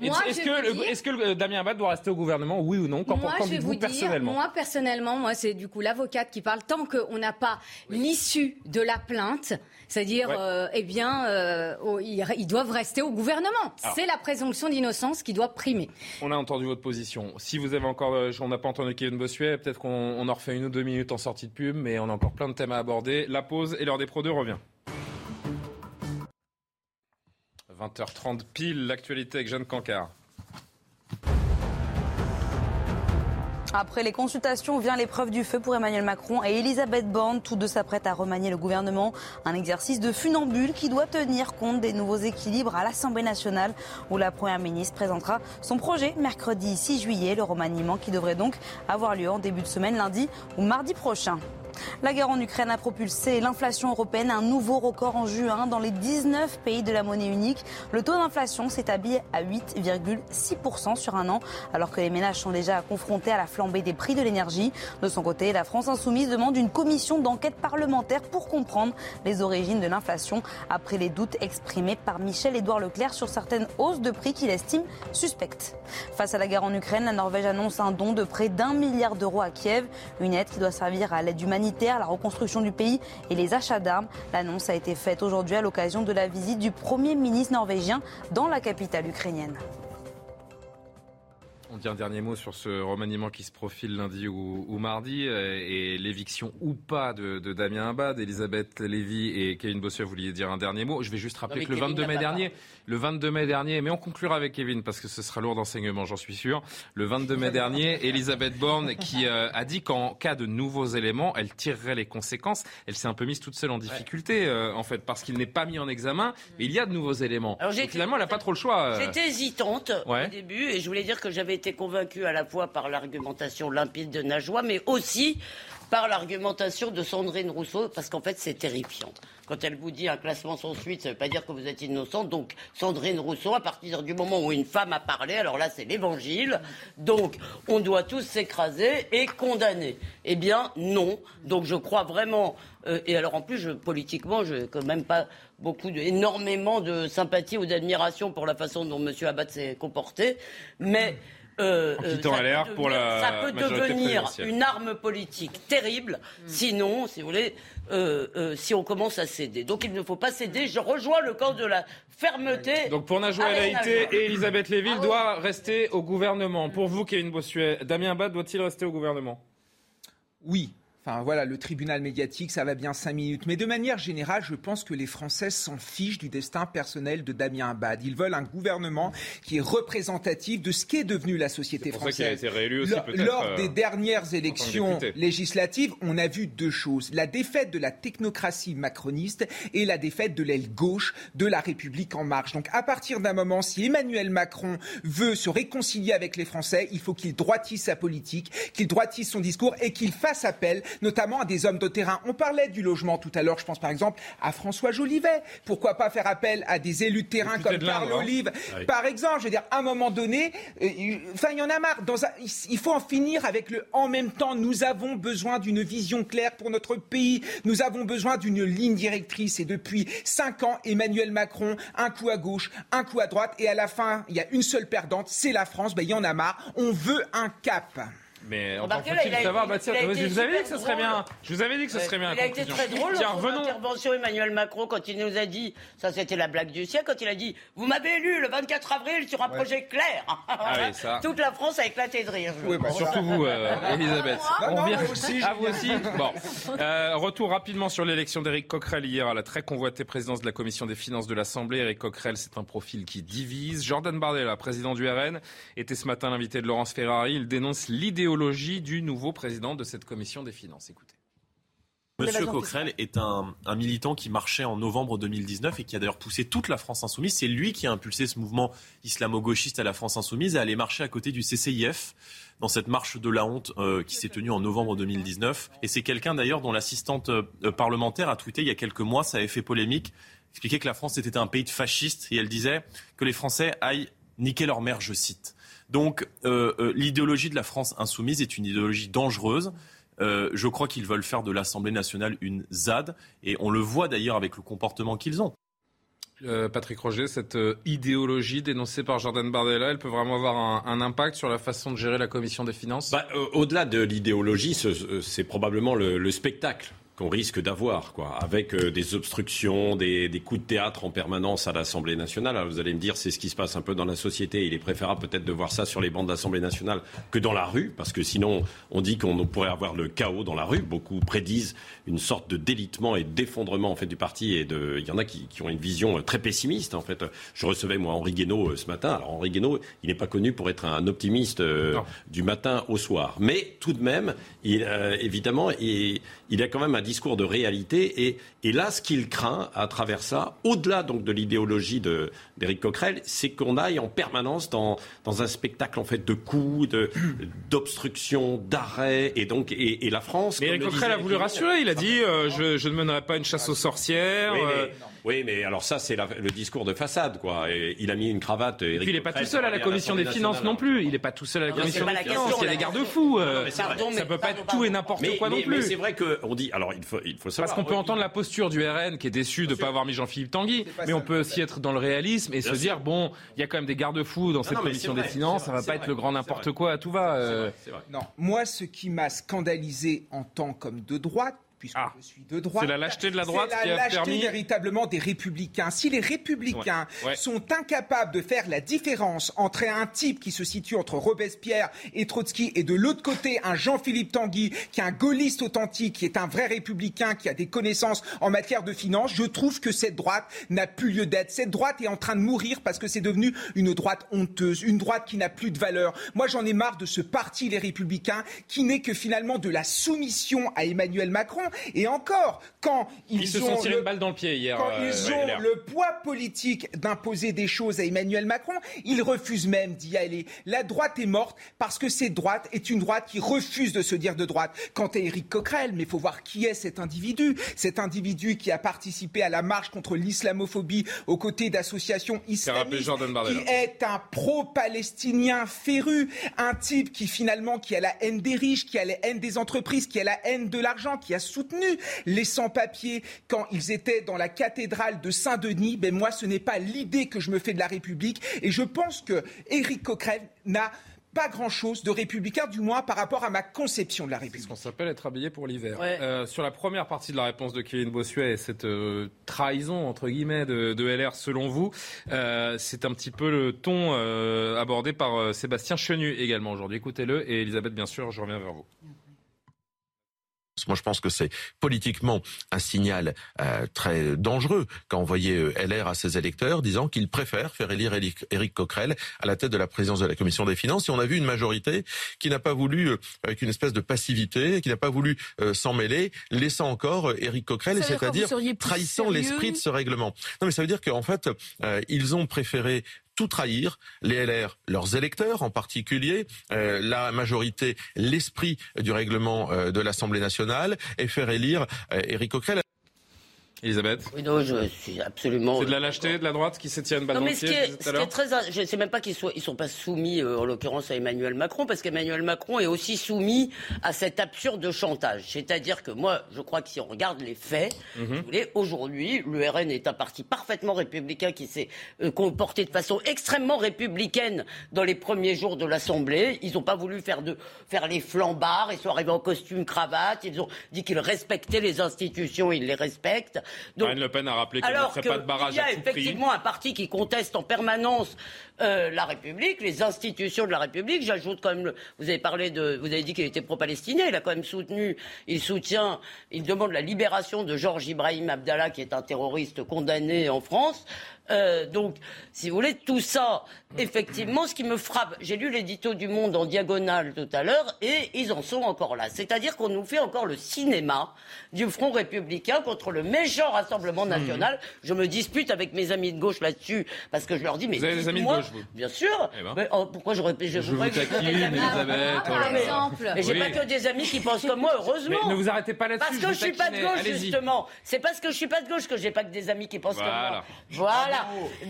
Est-ce que, est que Damien Abad doit rester au gouvernement, oui ou non Qu'en dites-vous personnellement Moi, personnellement, moi, c'est du coup l'avocate qui parle. Tant qu'on n'a pas l'issue de la plainte, c'est-à-dire, euh, eh bien, euh, ils, doivent rester au gouvernement. C'est la présomption d'innocence qui doit primer. On a entendu votre position. Si vous avez encore, euh, on n'a pas entendu Kevin Bossuet, peut-être qu'on en refait une ou deux minutes sortie de pub, mais on a encore plein de thèmes à aborder. La pause et l'heure des Pro 2 revient. 20h30 pile, l'actualité avec Jeanne Cancard. Après les consultations vient l'épreuve du feu pour Emmanuel Macron et Elisabeth Borne. Tous deux s'apprêtent à remanier le gouvernement. Un exercice de funambule qui doit tenir compte des nouveaux équilibres à l'Assemblée nationale où la Première ministre présentera son projet mercredi 6 juillet. Le remaniement qui devrait donc avoir lieu en début de semaine, lundi ou mardi prochain. La guerre en Ukraine a propulsé l'inflation européenne à un nouveau record en juin dans les 19 pays de la monnaie unique. Le taux d'inflation s'établit à 8,6% sur un an, alors que les ménages sont déjà confrontés à la flambée des prix de l'énergie. De son côté, la France insoumise demande une commission d'enquête parlementaire pour comprendre les origines de l'inflation après les doutes exprimés par Michel-Édouard Leclerc sur certaines hausses de prix qu'il estime suspectes. Face à la guerre en Ukraine, la Norvège annonce un don de près d'un milliard d'euros à Kiev, une aide qui doit servir à l'aide humanitaire la reconstruction du pays et les achats d'armes. L'annonce a été faite aujourd'hui à l'occasion de la visite du Premier ministre norvégien dans la capitale ukrainienne. On dit un dernier mot sur ce remaniement qui se profile lundi ou, mardi euh, et l'éviction ou pas de, Damien Abad, Elisabeth Lévy et Kevin Bossuet. Vous vouliez dire un dernier mot Je vais juste rappeler que le 22 mai dernier, le 22 mai dernier, mais on conclura avec Kevin parce que ce sera lourd d'enseignement, j'en suis sûr. Le 22 mai dernier, Elisabeth Borne qui euh, a dit qu'en cas de nouveaux éléments, elle tirerait les conséquences. Elle s'est un peu mise toute seule en difficulté euh, en fait parce qu'il n'est pas mis en examen, mais il y a de nouveaux éléments. Alors, finalement, elle n'a pas trop le choix. J'étais hésitante au début et je voulais dire que j'avais été convaincu à la fois par l'argumentation limpide de Najwa, mais aussi par l'argumentation de Sandrine Rousseau, parce qu'en fait, c'est terrifiant. Quand elle vous dit un classement sans suite, ça ne veut pas dire que vous êtes innocent. Donc, Sandrine Rousseau, à partir du moment où une femme a parlé, alors là, c'est l'évangile. Donc, on doit tous s'écraser et condamner. Eh bien, non. Donc, je crois vraiment. Euh, et alors, en plus, je, politiquement, je n'ai quand même pas beaucoup, de, énormément de sympathie ou d'admiration pour la façon dont M. Abad s'est comporté. Mais. Euh, ça, peut pour la ça peut devenir une arme politique terrible, mm. sinon, si vous voulez, euh, si on commence à céder. Donc il ne faut pas céder. Je rejoins le camp de la fermeté. Donc pour Najwa El et Elisabeth Léville ah doit rester au gouvernement. Pour vous, Kevin Bossuet, Damien Abad doit-il rester au gouvernement? Oui. Enfin voilà, le tribunal médiatique, ça va bien cinq minutes. Mais de manière générale, je pense que les Français s'en fichent du destin personnel de Damien Abad. Ils veulent un gouvernement qui est représentatif de ce qu'est devenu la société pour ça française. a été réélu aussi, lors, lors euh, des dernières élections législatives, on a vu deux choses. La défaite de la technocratie macroniste et la défaite de l'aile gauche de la République en marche. Donc à partir d'un moment, si Emmanuel Macron veut se réconcilier avec les Français, il faut qu'il droitisse sa politique, qu'il droitisse son discours et qu'il fasse appel notamment à des hommes de terrain. On parlait du logement tout à l'heure, je pense par exemple à François Jolivet. Pourquoi pas faire appel à des élus de terrain comme Carl hein. Olive, par exemple, je veux dire, à un moment donné, euh, il- enfin, il y en a marre. Dans un- il il faut en finir avec le en même temps. Nous avons besoin d'une vision claire pour notre pays. Nous avons besoin d'une ligne directrice. Et depuis cinq ans, Emmanuel Macron, un coup à gauche, un coup à droite. Et à la fin, il y a une seule perdante, c'est la France. Ben, il y en a marre. On veut un cap. Mais encore Remarquez, faut-il savoir, bah tiens, je vous avais dit que ce serait bien. Je vous avais dit que ce serait bien. Il a été très drôle Tiens, dans son revenons. intervention Emmanuel Macron quand il nous a dit, ça c'était la blague du siècle, quand il a dit Vous m'avez élu le 24 avril sur un projet clair. [laughs] Ah oui, ça. Toute la France a éclaté de rire. Bah, surtout vous, euh, [laughs] Elisabeth. Non, On non, moi aussi, à vous aussi. Bon, Euh, retour rapidement sur l'élection d'Éric Coquerel hier à la très convoitée présidence de la commission des finances de l'Assemblée. Éric Coquerel, c'est un profil qui divise. Jordan Bardella, président du RN, était ce matin l'invité de Laurence Ferrari. Il dénonce l'idéologie du nouveau président de cette commission des finances. Écoutez. Monsieur Coquerel est un, un militant qui marchait en novembre 2019 et qui a d'ailleurs poussé toute la France insoumise. C'est lui qui a impulsé ce mouvement islamo-gauchiste à la France insoumise et aller marcher à côté du CCIF dans cette marche de la honte euh, qui s'est tenue en novembre 2019. Et c'est quelqu'un d'ailleurs dont l'assistante euh, parlementaire a tweeté il y a quelques mois, ça avait fait polémique, expliquait que la France était un pays de fascistes et elle disait que les Français aillent niquer leur mère, je cite. Donc euh, euh, l'idéologie de la France insoumise est une idéologie dangereuse. Euh, je crois qu'ils veulent faire de l'Assemblée nationale une ZAD, et on le voit d'ailleurs avec le comportement qu'ils ont. Euh, Patrick Roger, cette euh, idéologie dénoncée par Jordan Bardella, elle peut vraiment avoir un, un impact sur la façon de gérer la commission des finances? Bah, euh, Au-delà de l'idéologie, ce- ce- c'est probablement le, le spectacle qu'on risque d'avoir, quoi, avec euh, des obstructions, des, des coups de théâtre en permanence à l'Assemblée nationale. Alors, vous allez me dire, c'est ce qui se passe un peu dans la société. Il est préférable peut-être de voir ça sur les bancs de l'Assemblée nationale que dans la rue, parce que sinon, on dit qu'on pourrait avoir le chaos dans la rue. Beaucoup prédisent une sorte de délitement et d'effondrement en fait du parti. Et de, il y en a qui, qui ont une vision euh, très pessimiste. En fait, je recevais moi Henri Guénaud euh, ce matin. Alors Henri Guénaud, il n'est pas connu pour être un optimiste euh, du matin au soir, mais tout de même, il, euh, évidemment, il, il a quand même un discours de réalité. Et, et là, ce qu'il craint à travers ça, au-delà donc de l'idéologie de- d'Éric Coquerel, c'est qu'on aille en permanence dans, dans un spectacle en fait de coups, de- d'obstruction, d'arrêt, et donc et, et la France. Mais Coquerel a voulu rassurer. Il a dit euh, je, je ne mènerai pas une chasse aux sorcières. oui, euh, mais, oui, mais alors ça, c'est la- le discours de façade, quoi. Et il a mis une cravate. Et puis il n'est pas tout seul à la commission des finances non plus. Il n'est pas tout seul à la commission des finances. Il y a des garde-fous. euh, ça peut pas être tout et n'importe quoi non plus. mais c'est vrai qu'on dit. Alors, il faut, il faut savoir. Parce qu'on peut entendre la posture du RN qui est déçu de ne pas avoir mis Jean-Philippe Tanguy, mais on peut aussi être dans le réalisme et se dire bon, il y a quand même des garde-fous dans cette commission des finances, ça vrai, va pas être le grand n'importe quoi à tout va. euh. Non, moi, ce qui m'a scandalisé en tant comme de droite, puisque je suis de droite. Ah. C'est la lâcheté de la droite c'est qui la a lâcheté permis- véritablement des républicains. Si les républicains Ouais, ouais. sont incapables de faire la différence entre un type qui se situe entre Robespierre et Trotsky et de l'autre côté un Jean-Philippe Tanguy qui est un gaulliste authentique, qui est un vrai républicain, qui a des connaissances en matière de finance, je trouve que cette droite n'a plus lieu d'être. Cette droite est en train de mourir parce que c'est devenu une droite honteuse, une droite qui n'a plus de valeur. Moi, j'en ai marre de ce parti, les républicains, qui n'est que finalement de la soumission à Emmanuel Macron. Et encore, quand ils, Ils se ont sont tirés le- une balle dans le pied hier. quand euh, ils ouais, ont le poids politique d'imposer des choses à Emmanuel Macron, ils refusent même d'y aller. La droite est morte parce que cette droite est une droite qui refuse de se dire de droite. Quant à Éric Coquerel, mais il faut voir qui est cet individu. Cet individu qui a participé à la marche contre l'islamophobie aux côtés d'associations islamistes, qui est un pro-palestinien féru, un type qui finalement qui a la haine des riches, qui a la haine des entreprises, qui a la haine de l'argent, qui a soutenu les sans-papiers quand ils étaient dans la cathédrale de Saint-Denis. Ben moi, ce n'est pas l'idée que je me fais de la République, et je pense que Éric Coquerel n'a pas grand-chose de républicain, du moins par rapport à ma conception de la République. ce qu'on s'appelle être habillé pour l'hiver. Ouais. Euh, sur la première partie de la réponse de Kevin Bossuet et cette euh, trahison entre guillemets de, de LR selon vous, euh, c'est un petit peu le ton euh, abordé par euh, Sébastien Chenu également aujourd'hui. Écoutez-le et Elisabeth bien sûr, je reviens vers vous. Moi, je pense que c'est politiquement un signal euh, très dangereux qu'a envoyé euh, LR à ses électeurs, disant qu'ils préfèrent faire élire Éric Coquerel à la tête de la présidence de la commission des finances. Et on a vu une majorité qui n'a pas voulu, euh, avec une espèce de passivité, qui n'a pas voulu s'en mêler, laissant encore Éric Coquerel, c'est-à-dire trahissant l'esprit de ce règlement. Non, mais ça veut dire qu'en fait, ils ont préféré tout trahir, les LR, leurs électeurs en particulier, euh, la majorité, l'esprit du règlement euh, de l'Assemblée nationale, et faire élire euh, Éric Coquerel. Elisabeth Oui, non, je suis absolument. C'est de la lâcheté de la droite qui s'étient une balle dans le pied ce qui est très, je ne sais même pas qu'ils soient, ils sont pas soumis, euh, en l'occurrence à Emmanuel Macron, parce qu'Emmanuel Macron est aussi soumis à cet absurde chantage. C'est-à-dire que moi, je crois que si on regarde les faits, vous voulez, aujourd'hui, le RN est un parti parfaitement républicain qui s'est euh, comporté de façon extrêmement républicaine dans les premiers jours de l'Assemblée. Ils n'ont pas voulu faire de faire les flambards. Ils sont arrivés en costume cravate. Ils ont dit qu'ils respectaient les institutions. Ils les respectent. Marine Le Pen a rappelé ne ferait pas de barrage Il y a effectivement un parti qui conteste en permanence euh, la République, les institutions de la République. J'ajoute quand même, vous avez parlé de, vous avez dit qu'il était pro-palestinien. Il a quand même soutenu, il soutient, il demande la libération de Georges Ibrahim Abdallah, qui est un terroriste condamné en France. Euh, donc, si vous voulez, tout ça, effectivement, ce qui me frappe, j'ai lu l'édito du Monde en diagonale tout à l'heure, et ils en sont encore là. C'est-à-dire qu'on nous fait encore le cinéma du Front républicain contre le méchant Rassemblement national. Mmh. Je me dispute avec mes amis de gauche là-dessus, parce que je leur dis, mais vous avez des amis de gauche, vous? Bien sûr. Eh ben. mais, oh, pourquoi j'aurais je, je vous taquine, Elisabeth. par exemple. Mais j'ai pas que des amis qui pensent comme moi, heureusement. Mais ne vous arrêtez pas là-dessus. Parce que je, suis pas de gauche, justement. C'est parce que je suis pas de gauche que j'ai pas que des amis qui pensent comme moi. Voilà.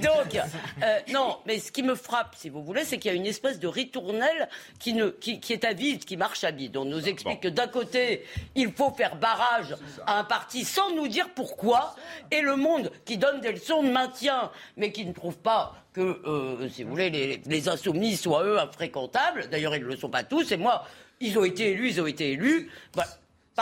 Donc, euh, non, mais ce qui me frappe, si vous voulez, c'est qu'il y a une espèce de ritournelle qui, ne, qui, est à vide, qui marche à vide. On nous explique que d'un côté, il faut faire barrage à un parti sans nous dire pourquoi, et le monde qui donne des leçons de maintien, mais qui ne trouve pas que, euh, si vous voulez, les, insoumis soient eux infréquentables. D'ailleurs, ils ne le sont pas tous. Et moi, ils ont été élus, ils ont été élus. Bah,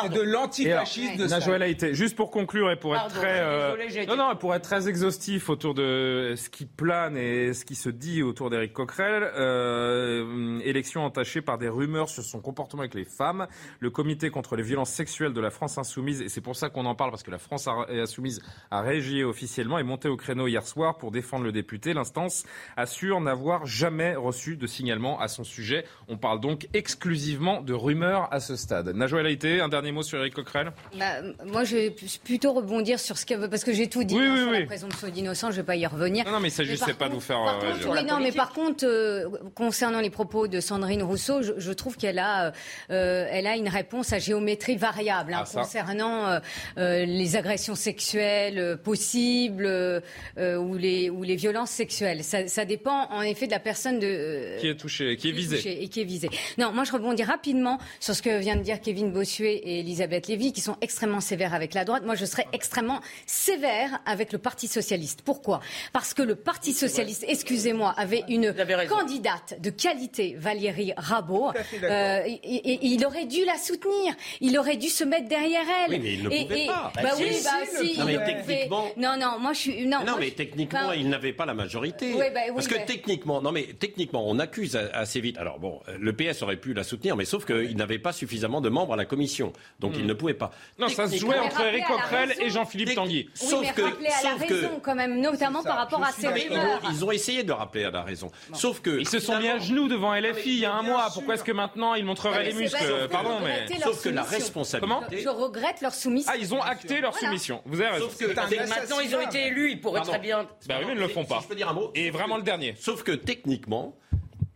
c'est de l'antifascisme de ça. a été. Juste pour conclure et pour être très euh, non non pour être très exhaustif autour de ce qui plane et ce qui se dit autour d'Éric Coquerel, euh, élection entachée par des rumeurs sur son comportement avec les femmes. Le comité contre les violences sexuelles de la France insoumise et c'est pour ça qu'on en parle parce que la France insoumise a réagi officiellement et monté au créneau hier soir pour défendre le député. L'instance assure n'avoir jamais reçu de signalement à son sujet. On parle donc exclusivement de rumeurs à ce stade. Najoël Haïté, un dernier dernier mot sur Eric Coquerel bah, Moi, je vais plutôt rebondir sur ce que. Parce que j'ai tout dit oui, hein, sur la présomption d'innocence, je ne vais pas y revenir. Non, non mais il s'agit pas de vous faire. Euh, oui, non, mais par contre, euh, concernant les propos de Sandrine Rousseau, je, trouve qu'elle a, euh, elle a une réponse à géométrie variable hein, ah, concernant les agressions sexuelles possibles ou, les, ou les violences sexuelles. Ça, ça, dépend en effet de la personne de, qui est touchée, qui est visée. et qui est visée. Non, moi je rebondis rapidement sur ce que vient de dire Kevin Bossuet et Elisabeth Lévy, qui sont extrêmement sévères avec la droite. Moi, je serais extrêmement sévère avec le Parti socialiste. Pourquoi? Parce que le Parti socialiste, excusez-moi, avait une candidate de qualité, Valérie Rabault. Euh, et, il aurait dû la soutenir. Il aurait dû se mettre derrière elle. Oui, mais il ne pouvait pas. Bah, oui, bah si. Non, mais techniquement. Non, non, moi je suis. Non, non mais techniquement, il n'avait pas la majorité. Oui, bah, oui, Parce que techniquement, non, mais techniquement, on accuse assez vite. Alors bon, le PS aurait pu la soutenir, mais sauf qu'il n'avait pas suffisamment de membres à la commission. Donc il hmm. ne pouvait pas. Non, ça se jouait entre Eric Coquerel et Jean-Philippe Tanguy. Oui, sauf mais que, à la raison quand même, notamment par rapport à ces rumeurs. Ils ont essayé de rappeler à la raison. Sauf que ils se sont mis à genoux devant LFI il y a un mois. Pourquoi est-ce que maintenant ils montreraient les muscles Pardon, mais sauf que la responsabilité. Je regrette leur soumission. Ah, ils ont acté leur soumission. Vous avez raison. Sauf que maintenant ils ont été élus, ils pourraient très bien. Bah oui, ils ne le font pas. Je peux dire un mot. Et vraiment le dernier. Sauf que techniquement,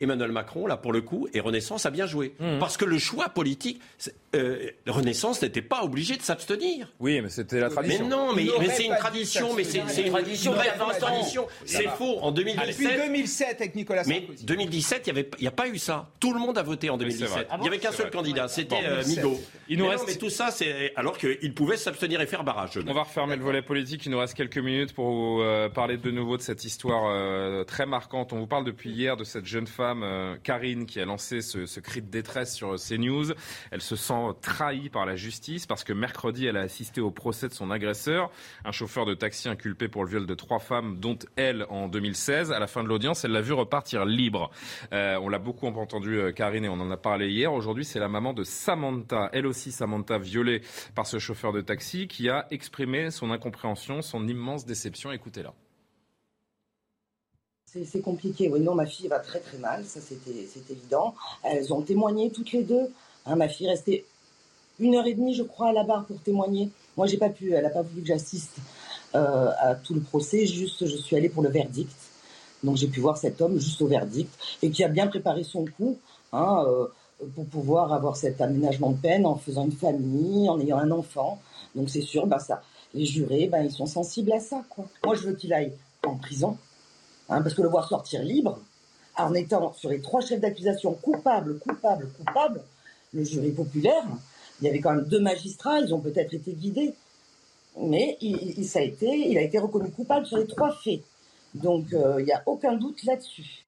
Emmanuel Macron, là, pour le coup, et Renaissance a bien joué. Mmh. Parce que le choix politique, euh, Renaissance n'était pas obligé de s'abstenir. Oui, mais c'était la tradition. Mais non, mais, c'est une tradition, mais c'est une tradition. tradition. C'est faux. En 2017. Depuis 2007 avec Nicolas Sarkozy. Mais 2017, il n'y a pas eu ça. Tout le monde a voté en 2017. il n'y avait qu'un seul candidat, c'était euh, Migaud. Il nous mais reste... mais tout ça, c'est alors qu'il pouvait s'abstenir et faire barrage. On va refermer le volet politique. Il nous reste quelques minutes pour vous euh, parler de nouveau de cette histoire très marquante. On vous parle depuis hier de cette jeune femme femme, euh, Karine, qui a lancé ce, cri de détresse sur CNews. Elle se sent trahie par la justice parce que mercredi, elle a assisté au procès de son agresseur, un chauffeur de taxi inculpé pour le viol de trois femmes, dont elle en 2016. À la fin de l'audience, elle l'a vu repartir libre. Euh, on l'a beaucoup entendu, euh, Karine, et on en a parlé hier. Aujourd'hui, c'est la maman de Samantha, elle aussi Samantha, violée par ce chauffeur de taxi, qui a exprimé son incompréhension, son immense déception. Écoutez-la. C'est compliqué. Oui, non, ma fille va très très mal, ça c'est évident. Elles ont témoigné toutes les deux. Hein, ma fille restait une heure et demie, je crois, à la barre pour témoigner. Moi, j'ai pas pu. Elle n'a pas voulu que j'assiste euh, à tout le procès. Juste, je suis allée pour le verdict. Donc, j'ai pu voir cet homme juste au verdict et qui a bien préparé son coup hein, euh, pour pouvoir avoir cet aménagement de peine en faisant une famille, en ayant un enfant. Donc, c'est sûr, bah, ça, les jurés, bah, ils sont sensibles à ça. Quoi. Moi, je veux qu'il aille en prison Hein, parce que le voir sortir libre, en étant sur les trois chefs d'accusation coupables, coupables, coupables, le jury populaire, il y avait quand même deux magistrats, ils ont peut-être été guidés, mais il, a été reconnu coupable sur les trois faits. Donc euh, il n'y a aucun doute là-dessus.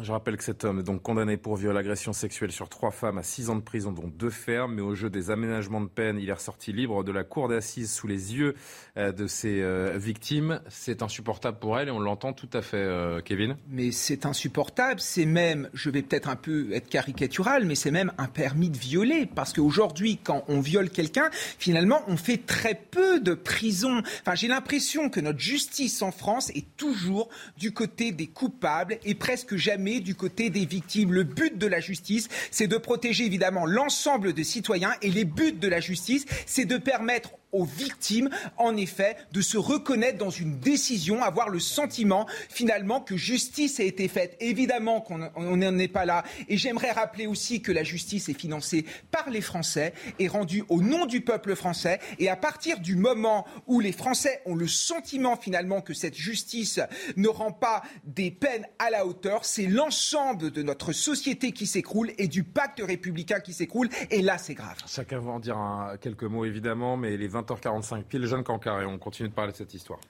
Je rappelle que cet homme est donc condamné pour viol, agression sexuelle sur trois femmes à six ans de prison, dont deux fermes. Mais au jeu des aménagements de peine, il est ressorti libre de la cour d'assises sous les yeux euh, de ses euh, victimes. C'est insupportable pour elle et on l'entend tout à fait, euh, Kevin. Mais c'est insupportable. C'est même, je vais peut-être un peu être caricatural, mais c'est même un permis de violer. Parce qu'aujourd'hui, quand on viole quelqu'un, finalement, on fait très peu de prison. Enfin, j'ai l'impression que notre justice en France est toujours du côté des coupables et presque jamais du côté des victimes. Le but de la justice, c'est de protéger évidemment l'ensemble des citoyens et les buts de la justice, c'est de permettre aux victimes, en effet, de se reconnaître dans une décision, avoir le sentiment finalement que justice a été faite. Évidemment qu'on n'en est pas là. Et j'aimerais rappeler aussi que la justice est financée par les Français et rendue au nom du peuple français. Et à partir du moment où les Français ont le sentiment finalement que cette justice ne rend pas des peines à la hauteur, c'est l'ensemble de notre société qui s'écroule et du pacte républicain qui s'écroule. Et là, c'est grave. Chacun va en dire quelques mots évidemment, mais les 20h45 pile, Jeanne Cancar, et on continue de parler de cette histoire.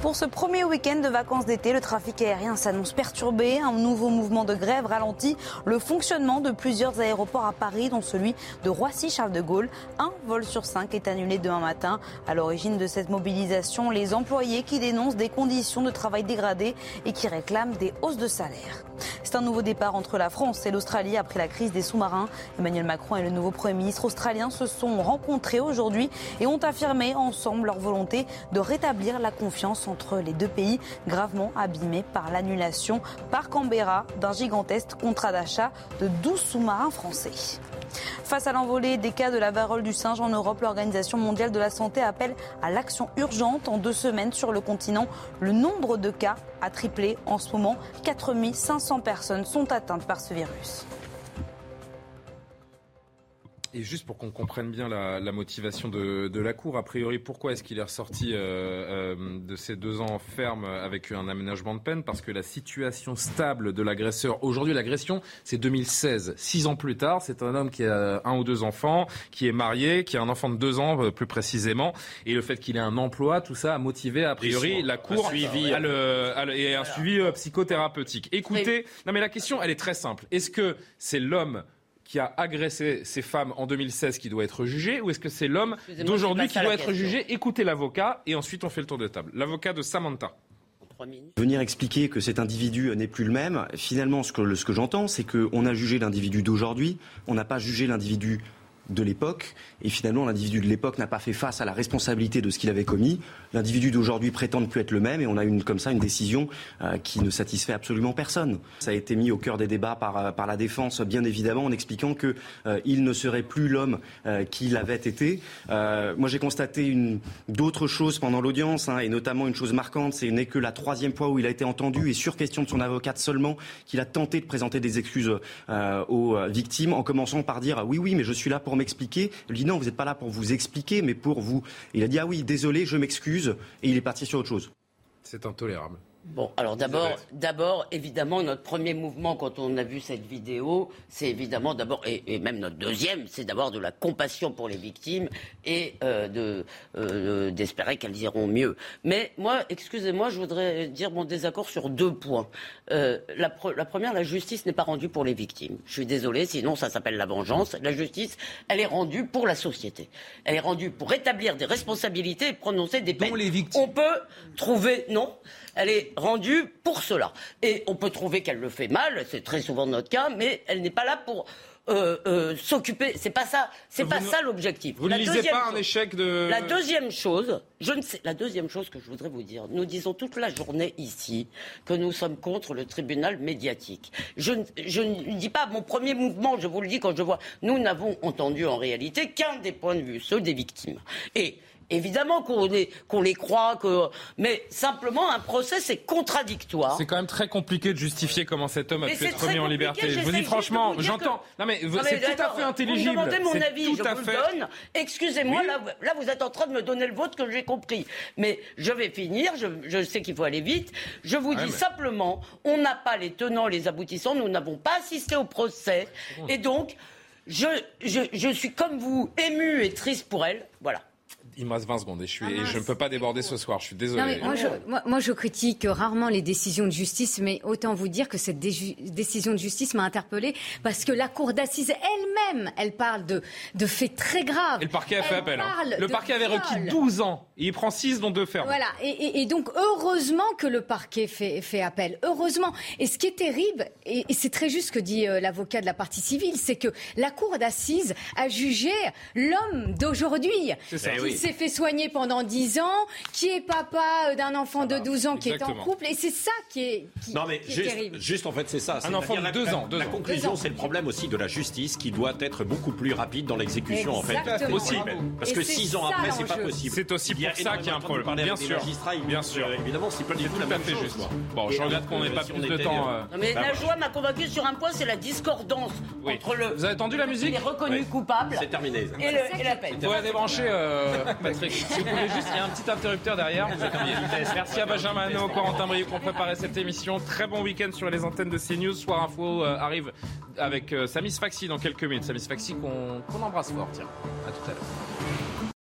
Pour ce premier week-end de vacances d'été, le trafic aérien s'annonce perturbé. Un nouveau mouvement de grève ralentit le fonctionnement de plusieurs aéroports à Paris, dont celui de Roissy-Charles de Gaulle. Un vol sur cinq est annulé demain matin. À l'origine de cette mobilisation, les employés qui dénoncent des conditions de travail dégradées et qui réclament des hausses de salaire. C'est un nouveau départ entre la France et l'Australie après la crise des sous-marins. Emmanuel Macron et le nouveau Premier ministre australien se sont rencontrés aujourd'hui et ont affirmé ensemble leur volonté de rétablir la confiance entre les deux pays, gravement abîmés par l'annulation par Canberra d'un gigantesque contrat d'achat de 12 sous-marins français. Face à l'envolée des cas de la varole du singe en Europe, l'Organisation mondiale de la santé appelle à l'action urgente. En deux semaines sur le continent, le nombre de cas a triplé. En ce moment, 4500 personnes sont atteintes par ce virus. Et juste pour qu'on comprenne bien la, la motivation de, de, la Cour, a priori, pourquoi est-ce qu'il est ressorti euh, euh, de ces deux ans ferme avec un aménagement de peine? Parce que la situation stable de l'agresseur, aujourd'hui l'agression, c'est 2016. Six ans plus tard, c'est un homme qui a un ou deux enfants, qui est marié, qui a un enfant de deux ans euh, plus précisément. Et le fait qu'il ait un emploi, tout ça a motivé a priori la Cour un suivi, à le, à le, et un suivi euh, psychothérapeutique. Écoutez, non mais la question, elle est très simple. Est-ce que c'est l'homme qui a agressé ces femmes en 2016 qui doit être jugé ou est-ce que c'est l'homme d'aujourd'hui qui doit être jugé? Écoutez l'avocat et ensuite on fait le tour de table. L'avocat de Samantha. Venir expliquer que cet individu n'est plus le même, finalement ce que, ce que j'entends c'est qu'on a jugé l'individu d'aujourd'hui, on n'a pas jugé l'individu de l'époque. Et finalement, l'individu de l'époque n'a pas fait face à la responsabilité de ce qu'il avait commis. L'individu d'aujourd'hui prétend ne plus être le même et on a une, comme ça une décision euh, qui ne satisfait absolument personne. Ça a été mis au cœur des débats par, euh, par la défense, bien évidemment, en expliquant qu'il euh, ne serait plus l'homme euh, qu'il avait été. Euh, moi, j'ai constaté d'autres choses pendant l'audience, hein, et notamment une chose marquante, c'est n'est que la troisième fois où il a été entendu et sur question de son avocate seulement qu'il a tenté de présenter des excuses aux victimes, en commençant par dire oui, oui, mais je suis là pour m'expliquer. Il dit non, vous n'êtes pas là pour vous expliquer, mais pour vous. Il a dit ah oui, désolé, je m'excuse, et il est parti sur autre chose. C'est intolérable. Bon, alors d'abord, d'abord, évidemment, notre premier mouvement quand on a vu cette vidéo, c'est évidemment d'abord, et, et même notre deuxième, c'est d'abord de la compassion pour les victimes et euh, de, euh, d'espérer qu'elles iront mieux. Mais moi, excusez-moi, je voudrais dire mon désaccord sur deux points. Euh, la, pre- la première, la justice n'est pas rendue pour les victimes. Je suis désolé, sinon ça s'appelle la vengeance. La justice, elle est rendue pour la société. Elle est rendue pour établir des responsabilités et prononcer des peines. On peut trouver, non, elle est rendue pour cela. Et on peut trouver qu'elle le fait mal, c'est très souvent notre cas, mais elle n'est pas là pour euh, euh, s'occuper. C'est pas ça, c'est Vous pas ne- ça l'objectif. Vous ne lisez pas un échec de. La deuxième chose, je ne sais, la deuxième chose que je voudrais vous dire, nous disons toute la journée ici que nous sommes contre le tribunal médiatique. Je, ne- je ne dis pas mon premier mouvement, je vous le dis quand je vois, nous n'avons entendu en réalité qu'un des points de vue, ceux des victimes. Et Évidemment qu'on les croit, que... mais simplement un procès c'est contradictoire. C'est quand même très compliqué de justifier comment cet homme a Mais pu être remis en liberté. Je vous dis franchement, j'entends. que- Non mais Non, c'est mais tout à fait intelligible. Vous me demandez mon avis, je vous fait- le donne. Excusez-moi, Oui. là, vous- là vous êtes en train de me donner le vôtre que j'ai compris. Mais je vais finir, je, je sais qu'il faut aller vite. Je vous Ouais, dis mais- simplement, on n'a pas les tenants, les aboutissants, nous n'avons pas assisté au procès. Et donc, je, je, je suis comme vous, ému et triste pour elle. Voilà. Il me reste 20 secondes et je, suis, et je ne peux pas déborder ce soir. Je suis désolé. Non, mais moi, je, moi, moi, je critique rarement les décisions de justice, mais autant vous dire que cette décision de justice m'a interpellée parce que la cour d'assises elle-même, elle parle de, de faits très graves. Et le parquet a fait Elle appel. hein. Le parquet avait requis viol. 12 ans. Et il prend 6 dont 2 fermes. Voilà, et, et- et donc heureusement que le parquet fait, fait appel, heureusement. Et ce qui est terrible, et, et c'est très juste ce que dit euh, l'avocat de la partie civile, c'est que la cour d'assises a jugé l'homme d'aujourd'hui, C'est ça. S'est fait soigner pendant 10 ans, qui est papa euh, d'un enfant de 12 ans qui est en couple, et c'est ça qui est, qui, Non mais qui est juste, terrible. juste en fait c'est ça. Un enfant de C'est-à-dire deux la- ans, deux La ans. conclusion c'est le problème aussi de la justice qui doit être beaucoup plus rapide dans l'exécution en fait. Aussi. Parce Et que c'est six ans ça, après c'est pas possible. C'est aussi pour ça qu'il y a un problème. Bien sûr. Bien sûr. euh, Évidemment c'est pas du tout la à même fait chose. Bon, je regrette qu'on n'ait pas si plus de temps. euh, euh, Non, mais Bah, la joie m'a convaincu sur un point, c'est la discordance entre le. Vous avez entendu la musique Il est reconnu coupable. C'est terminé. Et, le- et la peine. Vous pouvez débrancher, euh, Patrick. Si vous pouvez juste, il y a un petit interrupteur derrière. Vous êtes vitesse. Merci à Benjamin Hano, Corentin Brieux ont préparé cette émission. Très bon week-end sur les antennes de CNews. Soir Info euh, arrive avec euh, Samis Faxi dans quelques minutes. Samis Faxi qu'on qu'on embrasse fort. Tiens, à tout à l'heure.